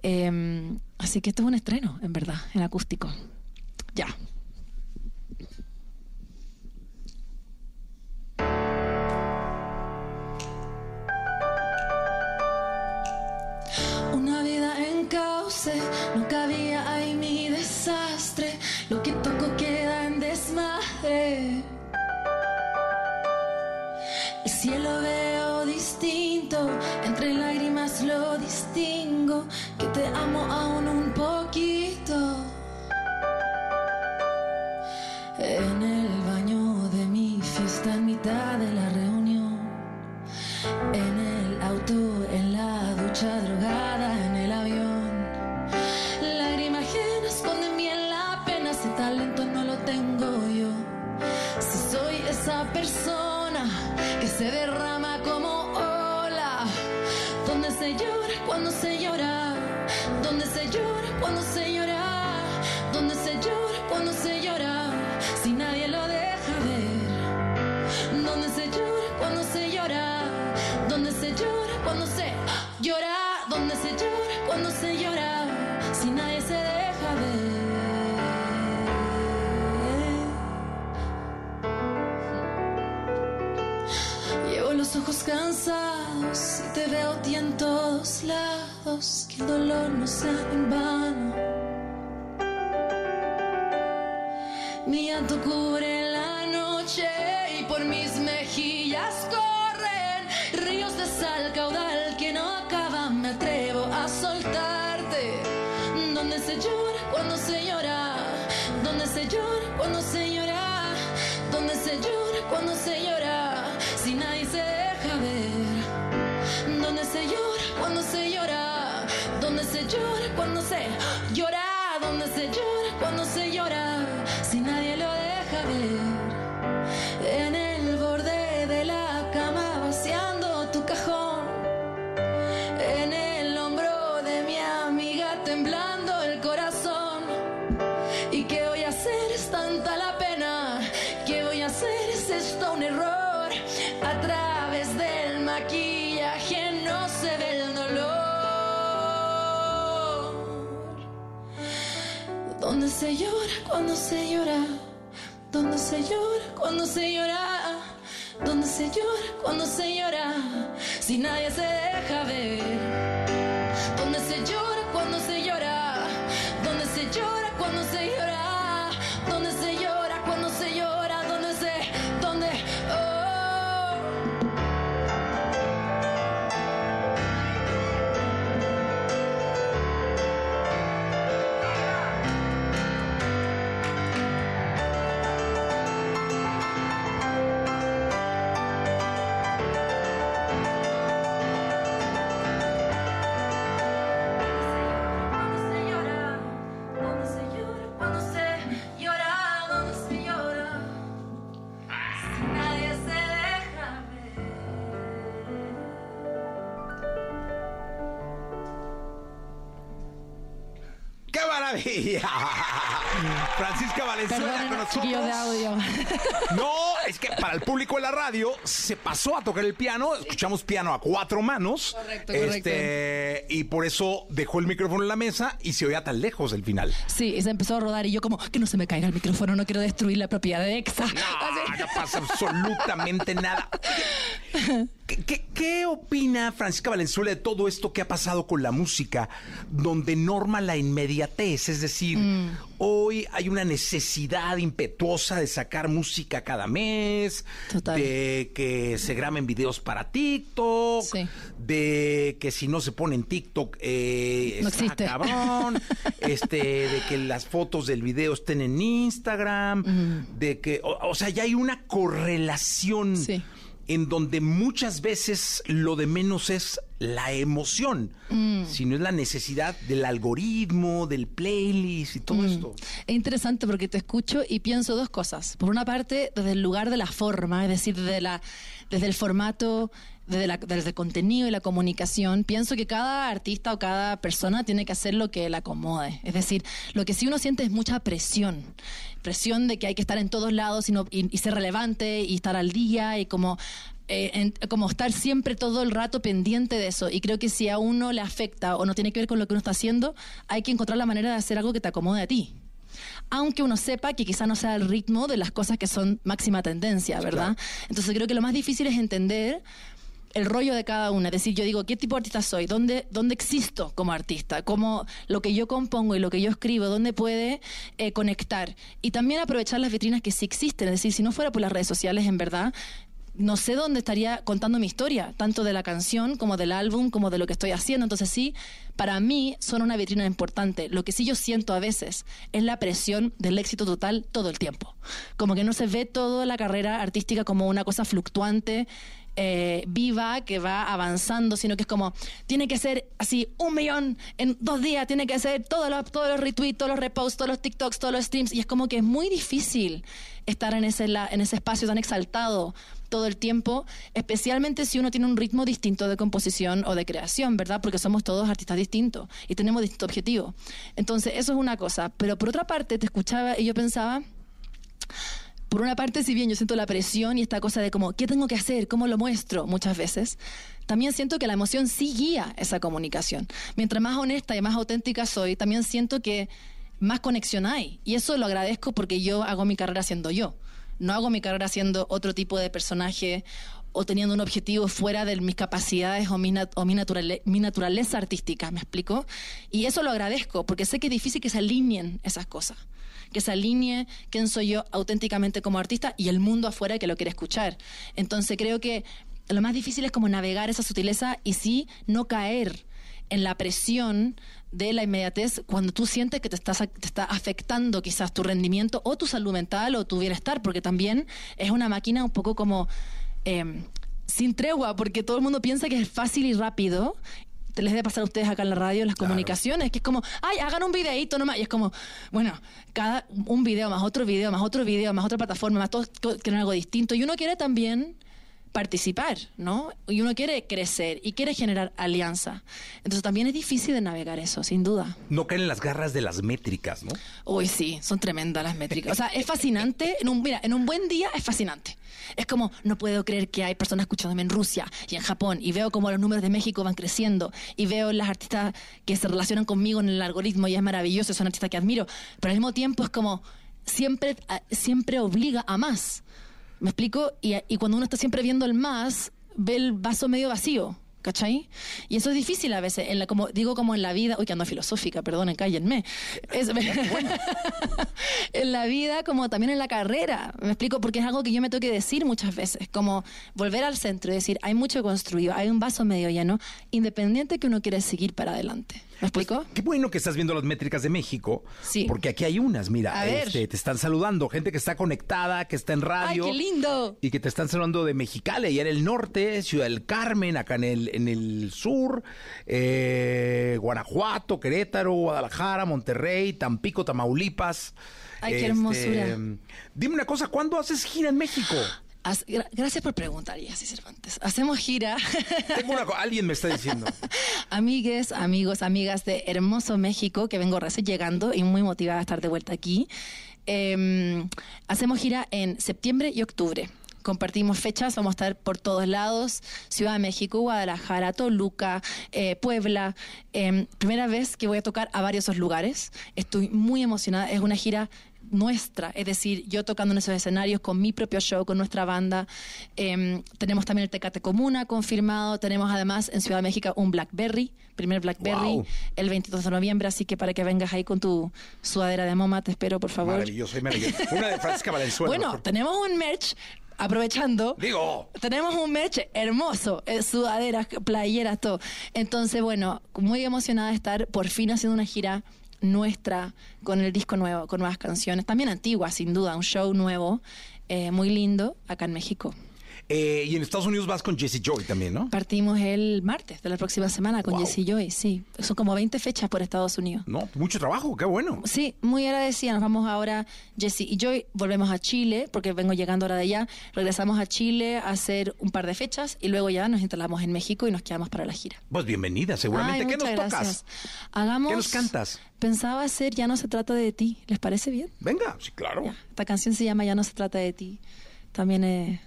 S10: Eh, así que esto es un estreno, en verdad, en acústico. Ya. Una vida en cauce, no cabía ahí mi desastre. Lo que toco queda en desmadre. El cielo veo distinto, entre lágrimas lo distingo, te amo aún un poquito. En el baño de mi fiesta, en mitad de la reunión, en el auto, en la ducha drogada, en el avión. Lágrima ajena esconde en la pena, ese talento no lo tengo yo. Si soy esa persona que se derrama como ola, donde se llora cuando se llora? ¿Dónde se llora cuando se llora? Si nadie lo deja ver. ¿Dónde se llora cuando se llora? ¿Dónde se llora cuando se llora? ¿Dónde se llora cuando se llora? Si nadie se deja ver. ojos cansados y te veo tientos que el dolor no sea en vano. Mi llanto cubre la noche y por mis mejillas corren ríos de sal caudal que no acaban. Me atrevo a soltarte. Donde se llora cuando se llora, donde se llora cuando se llora, donde se llora cuando se llora, llora cuando se llora, donde se llora cuando se llora, se llora cuando se llora? ¿Dónde se llora cuando se llora? ¿Dónde se llora cuando se llora? Si nadie se deja ver. ¿Dónde se llora
S2: maravilla! Francisca Valenzuela con nosotros.
S10: de audio.
S2: No, es que para el público de la radio se pasó a tocar el piano. Escuchamos piano a cuatro manos.
S10: Correcto,
S2: Este, y por eso dejó el micrófono en la mesa y se oía tan lejos el final.
S10: Sí, y se empezó a rodar y yo como, que no se me caiga el micrófono, no quiero destruir la propiedad de EXA.
S2: No, no pasa absolutamente nada. ¿Qué, qué, qué opina Francisca Valenzuela de todo esto que ha pasado con la música, donde norma la inmediatez? Es decir,
S10: Mm.
S2: hoy hay una necesidad impetuosa de sacar música cada mes,
S10: Total.
S2: de que se graben videos para TikTok,
S10: Sí.
S2: de que si no se pone en TikTok eh,
S10: No
S2: está
S10: existe.
S2: cabrón, este, de que las fotos del video estén en Instagram, de que, o, o sea, ya hay una correlación
S10: Sí.
S2: En donde muchas veces lo de menos es la emoción,
S10: Mm.
S2: sino es la necesidad del algoritmo, del playlist y todo
S10: Mm.
S2: esto.
S10: Es interesante porque te escucho y pienso dos cosas. Por una parte, desde el lugar de la forma, es decir, desde, la, desde el formato, desde, la- desde el contenido y la comunicación, pienso que cada artista o cada persona tiene que hacer lo que le acomode. Es decir, lo que sí uno siente es mucha presión. Presión de que hay que estar en todos lados y, no- y- y ser relevante y estar al día y como eh, en- como estar siempre todo el rato pendiente de eso. Y creo que si a uno le afecta o no tiene que ver con lo que uno está haciendo, hay que encontrar la manera de hacer algo que te acomode a ti. Aunque uno sepa que quizá no sea el ritmo de las cosas que son máxima tendencia, ¿verdad? Entonces creo que lo más difícil es entender el rollo de cada una. Es decir, yo digo, ¿qué tipo de artista soy? ¿Dónde, dónde existo como artista? ¿Cómo lo que yo compongo y lo que yo escribo, dónde puede eh, conectar? Y también aprovechar las vitrinas que sí existen. Es decir, si no fuera por las redes sociales, en verdad, no sé dónde estaría contando mi historia, tanto de la canción como del álbum, como de lo que estoy haciendo. Entonces sí, para mí son una vitrina importante. Lo que sí yo siento a veces es la presión del éxito total todo el tiempo. Como que no se ve toda la carrera artística como una cosa fluctuante. Eh, viva que va avanzando, sino que es como tiene que ser así un millón en dos días, tiene que ser todos los, todos los retweets, todos los reposts, todos los TikToks, todos los streams, y es como que es muy difícil estar en ese, en ese espacio tan exaltado todo el tiempo, especialmente si uno tiene un ritmo distinto de composición o de creación, ¿verdad? Porque somos todos artistas distintos y tenemos distintos objetivos. Entonces, eso es una cosa. Pero por otra parte, te escuchaba y yo pensaba, por una parte, si bien yo siento la presión y esta cosa de como, ¿qué tengo que hacer? ¿Cómo lo muestro? Muchas veces, también siento que la emoción sí guía esa comunicación. Mientras más honesta y más auténtica soy, también siento que más conexión hay. Y eso lo agradezco porque yo hago mi carrera siendo yo. No hago mi carrera siendo otro tipo de personaje o teniendo un objetivo fuera de mis capacidades o mi, mi naturaleza artística, ¿me explico? Y eso lo agradezco, porque sé que es difícil que se alineen esas cosas, que se alinee quién soy yo auténticamente como artista y el mundo afuera que lo quiere escuchar. Entonces creo que lo más difícil es como navegar esa sutileza y sí no caer en la presión de la inmediatez cuando tú sientes que te, estás, te está afectando quizás tu rendimiento o tu salud mental o tu bienestar, porque también es una máquina un poco como eh, sin tregua, porque todo el mundo piensa que es fácil y rápido. Te les debe pasar a ustedes acá en la radio, las comunicaciones, que es como, ay, hagan un videíto nomás. Y es como, bueno, cada un video más otro video, más otro video, más otra plataforma, más todos quieren algo distinto. Y uno quiere también participar, ¿no? Y uno quiere crecer y quiere generar alianza. Entonces también es difícil de navegar eso, sin duda.
S2: No caen en las garras de las métricas, ¿no?
S10: Uy, sí, son tremendas las métricas. O sea, es fascinante. En un, mira, en un buen día es fascinante. Es como, no puedo creer que hay personas escuchándome en Rusia y en Japón y veo como los números de México van creciendo y veo las artistas que se relacionan conmigo en el algoritmo y es maravilloso, son artistas que admiro. Pero al mismo tiempo es como, siempre, a- siempre obliga a más. ¿Me explico? Y, y cuando uno está siempre viendo el más, ve el vaso medio vacío. ¿Cachai? Y eso es difícil a veces, en la, como digo como en la vida, uy, que ando filosófica, perdonen, cállenme. Es- en la vida como también en la carrera, me explico, porque es algo que yo me tengo que decir muchas veces, como volver al centro y decir, hay mucho construido, hay un vaso medio lleno, independiente que uno quiere seguir para adelante. ¿Me explico?
S2: Qué bueno que estás viendo las métricas de México.
S10: Sí.
S2: Porque aquí hay unas, mira,
S10: A ver.
S2: este, te están saludando, gente que está conectada, que está en radio.
S10: ¡Ay, qué lindo!
S2: Y que te están saludando de Mexicali, allá en el norte, Ciudad del Carmen, acá en el, en el sur, eh, Guanajuato, Querétaro, Guadalajara, Monterrey, Tampico, Tamaulipas.
S10: Ay, qué
S2: Este,
S10: hermosura.
S2: Dime una cosa, ¿cuándo haces gira en México?
S10: Gracias por preguntar, Jessy Cervantes. Hacemos gira.
S2: Tengo una alguien me está diciendo.
S10: Amigues, amigos, amigas de Hermoso México, que vengo recién llegando y muy motivada a estar de vuelta aquí. Eh, hacemos gira en septiembre y octubre. Compartimos fechas, vamos a estar por todos lados, Ciudad de México, Guadalajara, Toluca, eh, Puebla. Eh, primera vez que voy a tocar a varios esos lugares. Estoy muy emocionada, es una gira nuestra, es decir, yo tocando en esos escenarios con mi propio show, con nuestra banda. Eh, tenemos también el Tecate Comuna confirmado, tenemos además en Ciudad de México un Blackberry, primer Blackberry,
S2: Wow.
S10: el 22 de noviembre, así que para que vengas ahí con tu sudadera de MoMA, te espero, por favor.
S2: Maravilloso, maravilloso. Una de Francisca Valenzuela.
S10: Bueno,
S2: mejor.
S10: tenemos un merch, aprovechando.
S2: Digo.
S10: Tenemos un merch hermoso, eh, sudaderas, playeras, todo. Entonces, bueno, muy emocionada de estar por fin haciendo una gira nuestra con el disco nuevo, con nuevas canciones, también antiguas, sin duda, un show nuevo, eh, muy lindo, acá en México.
S2: Eh, y en Estados Unidos vas con Jesse Joy también, ¿no?
S10: Partimos el martes de la próxima semana con
S2: Wow.
S10: Jesse Joy, sí. Son como 20 fechas por Estados Unidos.
S2: No, mucho trabajo, qué bueno.
S10: Sí, muy agradecida. Nos vamos ahora, Jesse y Joy, volvemos a Chile, porque vengo llegando ahora de allá. Regresamos a Chile a hacer un par de fechas y luego ya nos instalamos en México y nos quedamos para la gira.
S2: Pues bienvenida, seguramente.
S10: Ay,
S2: ¿Qué nos tocas?
S10: gracias. Hagamos.
S2: ¿Qué nos cantas?
S10: Pensaba hacer Ya no se trata de ti. ¿Les parece bien?
S2: Venga, sí, claro.
S10: Ya. Esta canción se llama Ya no se trata de ti. También es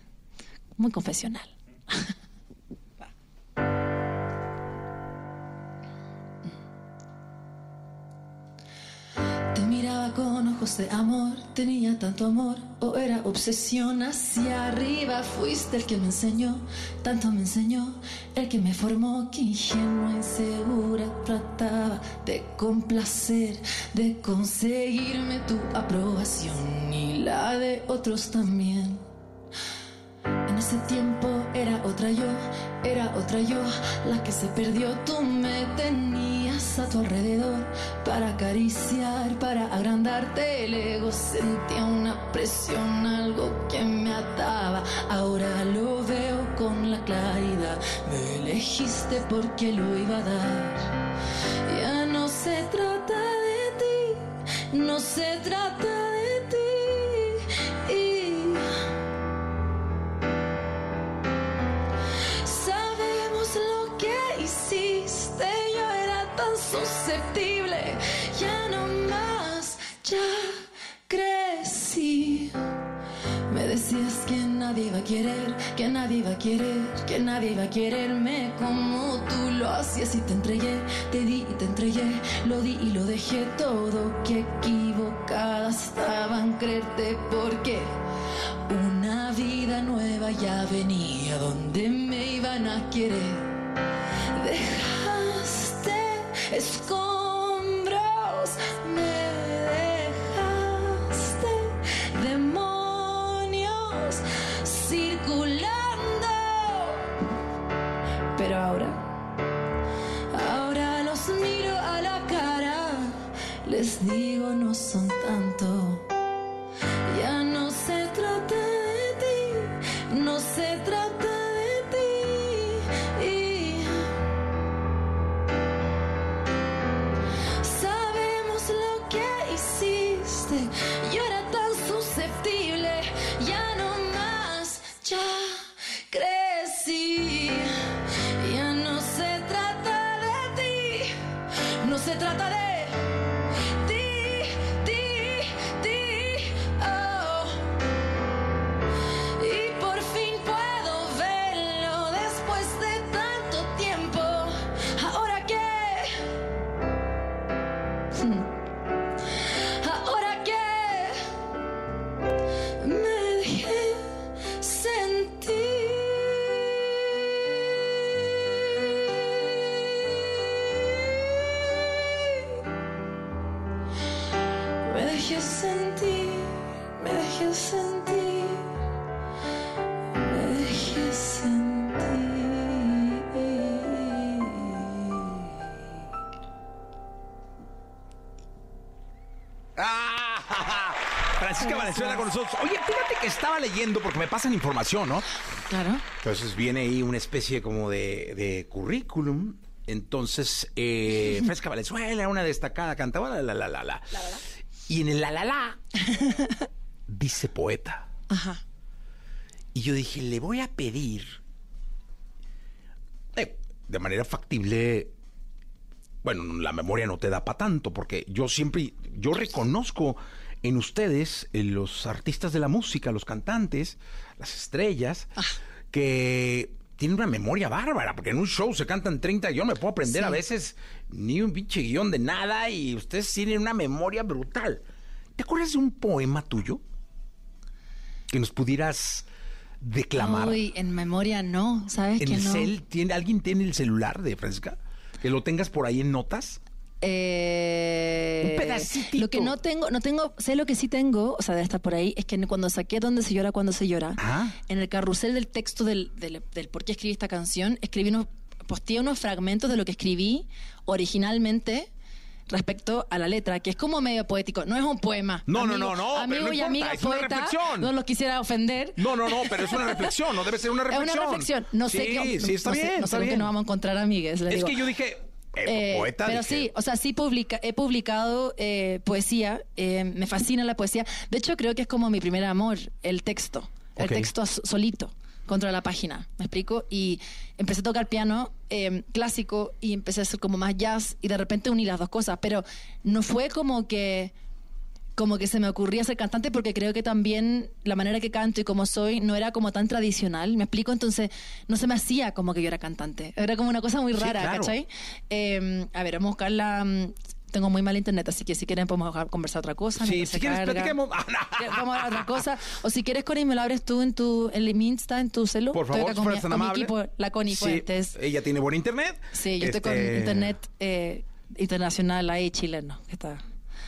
S10: muy confesional. Te miraba con ojos de amor, tenía tanto amor, o era obsesión hacia arriba. Fuiste el que me enseñó, tanto me enseñó, el que me formó, que ingenua, insegura, trataba de complacer, de conseguirme tu aprobación y la de otros también. Ese tiempo era otra yo, era otra yo, la que se perdió. Tú me tenías a tu alrededor para acariciar, para agrandarte el ego. Sentía una presión, algo que me ataba. Ahora lo veo con la claridad. Me elegiste porque lo iba a dar. Ya no se trata de ti, no se trata nadie iba a querer, que nadie iba a querer, que nadie iba a quererme como tú lo hacías y te entregué, te di y te entregué, lo di y lo dejé todo, que equivocada estaba en creerte porque una vida nueva ya venía donde me iban a querer. Dejaste escombros, ahora, ahora los miro a la cara, les digo no son tanto.
S2: Francisca Valenzuela con nosotros. Oye, fíjate que estaba leyendo porque me pasan información, ¿no?
S10: Claro.
S2: Entonces viene ahí una especie como de, de currículum. Entonces, eh, Francisca Valenzuela, una destacada cantadora, la, la, la, la. Y en el la, la, la, dice poeta.
S10: Ajá.
S2: Y yo dije, le voy a pedir, eh, de manera factible, bueno, la memoria no te da para tanto, porque yo siempre, yo reconozco en ustedes, en los artistas de la música, los cantantes, las estrellas, que tienen una memoria bárbara, porque en un show se cantan 30, yo no me puedo aprender
S10: Sí.
S2: a veces ni un pinche guion de nada y ustedes tienen una memoria brutal. ¿Te acuerdas de un poema tuyo? Que nos pudieras declamar.
S10: Uy, en memoria no, ¿sabes
S2: en
S10: que
S2: el
S10: no?
S2: cel, ¿tiene, ¿alguien tiene el celular de Francisca? Que lo tengas por ahí en notas.
S10: Eh,
S2: Un pedacitito.
S10: Lo que no tengo, no tengo, sé lo que sí tengo, o sea, estar por ahí, es que cuando saqué Donde se llora, cuando se llora,
S2: Ah.
S10: en el carrusel del texto del, del, del por qué escribí esta canción, escribí unos, posteé unos fragmentos de lo que escribí originalmente respecto a la letra, que es como medio poético, no es un poema.
S2: No, no,
S10: Amigo-
S2: no, no, pero
S10: Amigo
S2: no
S10: y
S2: importa,
S10: amiga
S2: es una
S10: poeta,
S2: reflexión.
S10: no los quisiera ofender.
S2: No, no, no, pero es una reflexión, no debe ser una
S10: Es
S2: reflexión.
S10: una reflexión. No sé
S2: sí,
S10: qué.
S2: Sí, está
S10: no sé-
S2: bien.
S10: no
S2: está
S10: sé con qué
S2: bien.
S10: nos vamos a encontrar amigues.
S2: Es
S10: digo.
S2: que yo dije, eh,
S10: Eh,
S2: poeta.
S10: pero
S2: dije,
S10: sí, o sea, sí publica, he publicado eh, poesía, eh, me fascina la poesía. De hecho, creo que es como mi primer amor, el texto, el texto solito contra la página, ¿me explico? Y empecé a tocar piano eh, clásico y empecé a hacer como más jazz y de repente uní las dos cosas, pero no fue como que como que se me ocurría ser cantante porque creo que también la manera que canto y como soy no era como tan tradicional, ¿me explico? Entonces no se me hacía como que yo era cantante. Era como una cosa muy
S2: Sí,
S10: rara,
S2: claro.
S10: ¿cachai? Eh, a ver, vamos a buscar la... mm, Tengo muy mal internet, así que si quieren podemos conversar otra cosa.
S2: Sí, si quieres, platiquemos. Ah,
S10: Vamos a otra cosa. O si quieres, Connie, me lo abres tú en tu en mi Insta, en tu celu.
S2: Por favor, si
S10: mi,
S2: fueras tan
S10: con mi
S2: amable.
S10: equipo, la Connie
S2: Sí,
S10: Fuentes.
S2: Ella tiene buen internet.
S10: Sí, yo estoy con
S2: Este,
S10: internet eh, internacional ahí chileno. que está...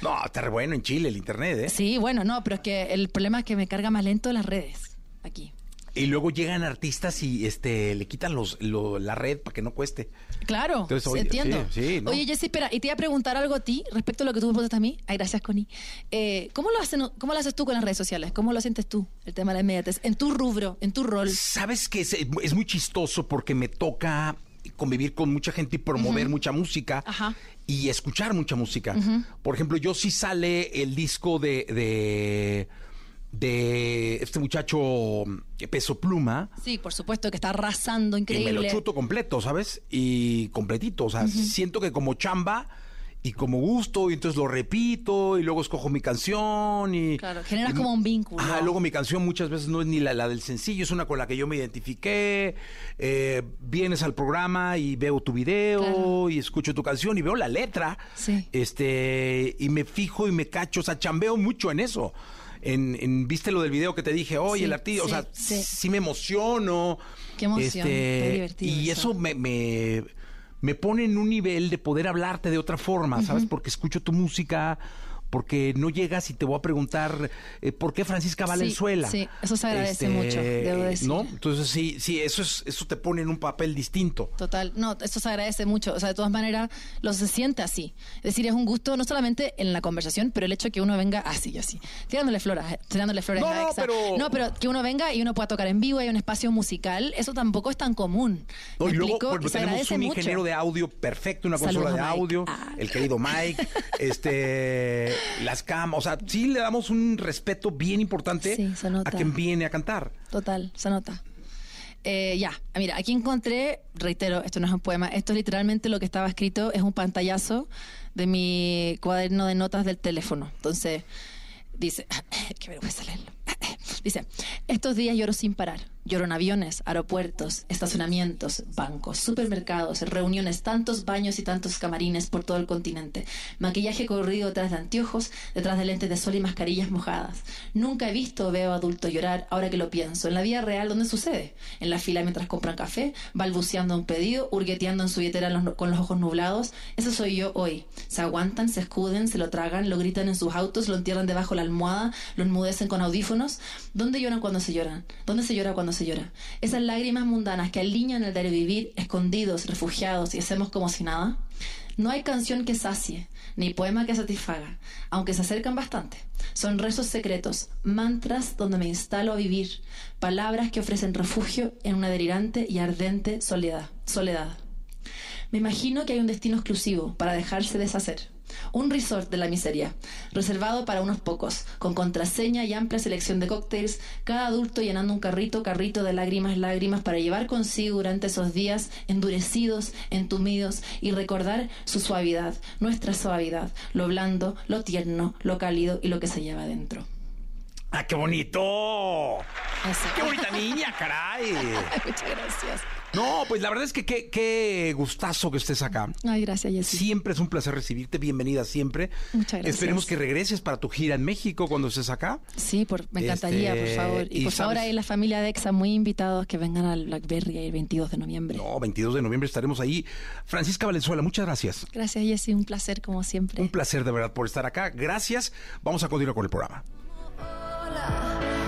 S2: No, está re bueno en Chile el internet, ¿eh?
S10: Sí, bueno, no, pero es que el problema es que me carga más lento las redes aquí.
S2: Y luego llegan artistas y este le quitan los, lo- la red para que no cueste.
S10: Claro,
S2: Entonces, oye,
S10: entiendo.
S2: sí, sí, ¿no?
S10: Oye, Jessy, espera, y te iba a preguntar algo a ti respecto a lo que tú me preguntaste a mí. Ay, gracias, Connie. Eh, ¿cómo, lo hacen, ¿Cómo lo haces tú con las redes sociales? ¿Cómo lo sientes tú, el tema de la inmediatez? En tu rubro, en tu rol.
S2: Sabes que es, es muy chistoso porque me toca convivir con mucha gente y promover mucha música
S10: Ajá.
S2: y escuchar mucha música. Por ejemplo, yo sí sale el disco de, de, de este muchacho eh, Peso Pluma.
S10: Sí, por supuesto, que está arrasando
S2: Y me lo
S10: increíble.
S2: chuto completo, ¿sabes? Y completito. O sea, siento que como chamba y como gusto, y entonces lo repito, y luego escojo mi canción. y
S10: Claro, generas
S2: y-
S10: como un vínculo.
S2: Ajá, luego mi canción muchas veces no es ni la, la del sencillo, es una con la que yo me identifiqué. Eh, vienes al programa y veo tu video
S10: Claro.
S2: y escucho tu canción y veo la letra.
S10: Sí.
S2: Este, y me fijo y me cacho, o sea, chambeo mucho en eso. en, en- viste lo del video que te dije, oye,
S10: Sí,
S2: el artista, o sea, sí.
S10: sí.
S2: me emociono.
S10: Qué emoción,
S2: Este,
S10: qué divertido
S2: Y
S10: eso.
S2: eso me, me, me pone en un nivel de poder hablarte de otra forma, ¿sabes? Porque escucho tu música, porque no llegas y te voy a preguntar eh, por qué Francisca Valenzuela.
S10: sí, eso se agradece mucho, debo decir.
S2: ¿No? Entonces sí, sí, eso es, eso te pone en un papel distinto.
S10: Total, no, esto se agradece mucho. O sea, de todas maneras, lo se siente así. Es decir, es un gusto no solamente en la conversación, pero el hecho de que uno venga así y así, tirándole flores, tirándole flores
S2: No,
S10: a Exa.
S2: pero-
S10: No, pero que uno venga y uno pueda tocar en vivo, hay un espacio musical, eso tampoco es tan común.
S2: No,
S10: ¿Me
S2: y luego
S10: explico?
S2: bueno,
S10: Y se
S2: tenemos un
S10: mucho.
S2: ingeniero de audio perfecto, una consola de
S10: Mike.
S2: audio,
S10: Ah.
S2: el querido Mike, este, las cam, o sea, sí le damos un respeto bien importante
S10: Sí,
S2: a quien viene a cantar.
S10: Total, se nota. Eh, ya, mira, aquí encontré, reitero, esto no es un poema, esto es literalmente lo que estaba escrito, es un pantallazo de mi cuaderno de notas del teléfono. Entonces, dice, qué vergüenza leerlo. Dice, estos días lloro sin parar. Lloro en aviones, aeropuertos, estacionamientos, bancos, supermercados, reuniones, tantos baños y tantos camarines por todo el continente. Maquillaje corrido detrás de anteojos, detrás de lentes de sol y mascarillas mojadas. Nunca he visto o veo adulto llorar, ahora que lo pienso. En la vida real, ¿dónde sucede? En la fila mientras compran café, balbuceando un pedido, hurgueteando en su billetera con los ojos nublados. Eso soy yo hoy. Se aguantan, se escuden, se lo tragan, lo gritan en sus autos, lo entierran debajo de la almohada, lo enmudecen con audífonos. ¿Dónde lloran cuando se lloran? ¿Dónde se llora cuando se llora? Esas lágrimas mundanas que alinean el de vivir, escondidos, refugiados y hacemos como si nada. No hay canción que sacie, ni poema que satisfaga, aunque se acercan bastante. Son rezos secretos, mantras donde me instalo a vivir, palabras que ofrecen refugio en una delirante y ardente soledad. soledad. Me imagino que hay un destino exclusivo para dejarse deshacer. Un resort de la miseria, reservado para unos pocos, con contraseña y amplia selección de cócteles, cada adulto llenando un carrito, carrito de lágrimas, lágrimas, para llevar consigo durante esos días endurecidos, entumidos, y recordar su suavidad, nuestra suavidad, lo blando, lo tierno, lo cálido y lo que se lleva dentro.
S2: ¡Ah, qué bonito!
S10: Eso.
S2: ¡Qué bonita niña, caray!
S10: Muchas gracias.
S2: No, pues la verdad es que qué, qué gustazo que estés acá.
S10: Ay, gracias, Jessy.
S2: Siempre es un placer recibirte, bienvenida siempre.
S10: Muchas gracias.
S2: Esperemos que regreses para tu gira en México cuando estés acá.
S10: Sí, por, me encantaría,
S2: Este,
S10: por favor. Y,
S2: y
S10: por favor, ahí la familia de EXA muy invitados que vengan al Blackberry el 22 de noviembre.
S2: No, 22 de noviembre estaremos ahí. Francisca Valenzuela, muchas gracias.
S10: Gracias, Jessy. Un placer, como siempre.
S2: Un placer de verdad por estar acá. Gracias. Vamos a continuar con el programa.
S9: Donde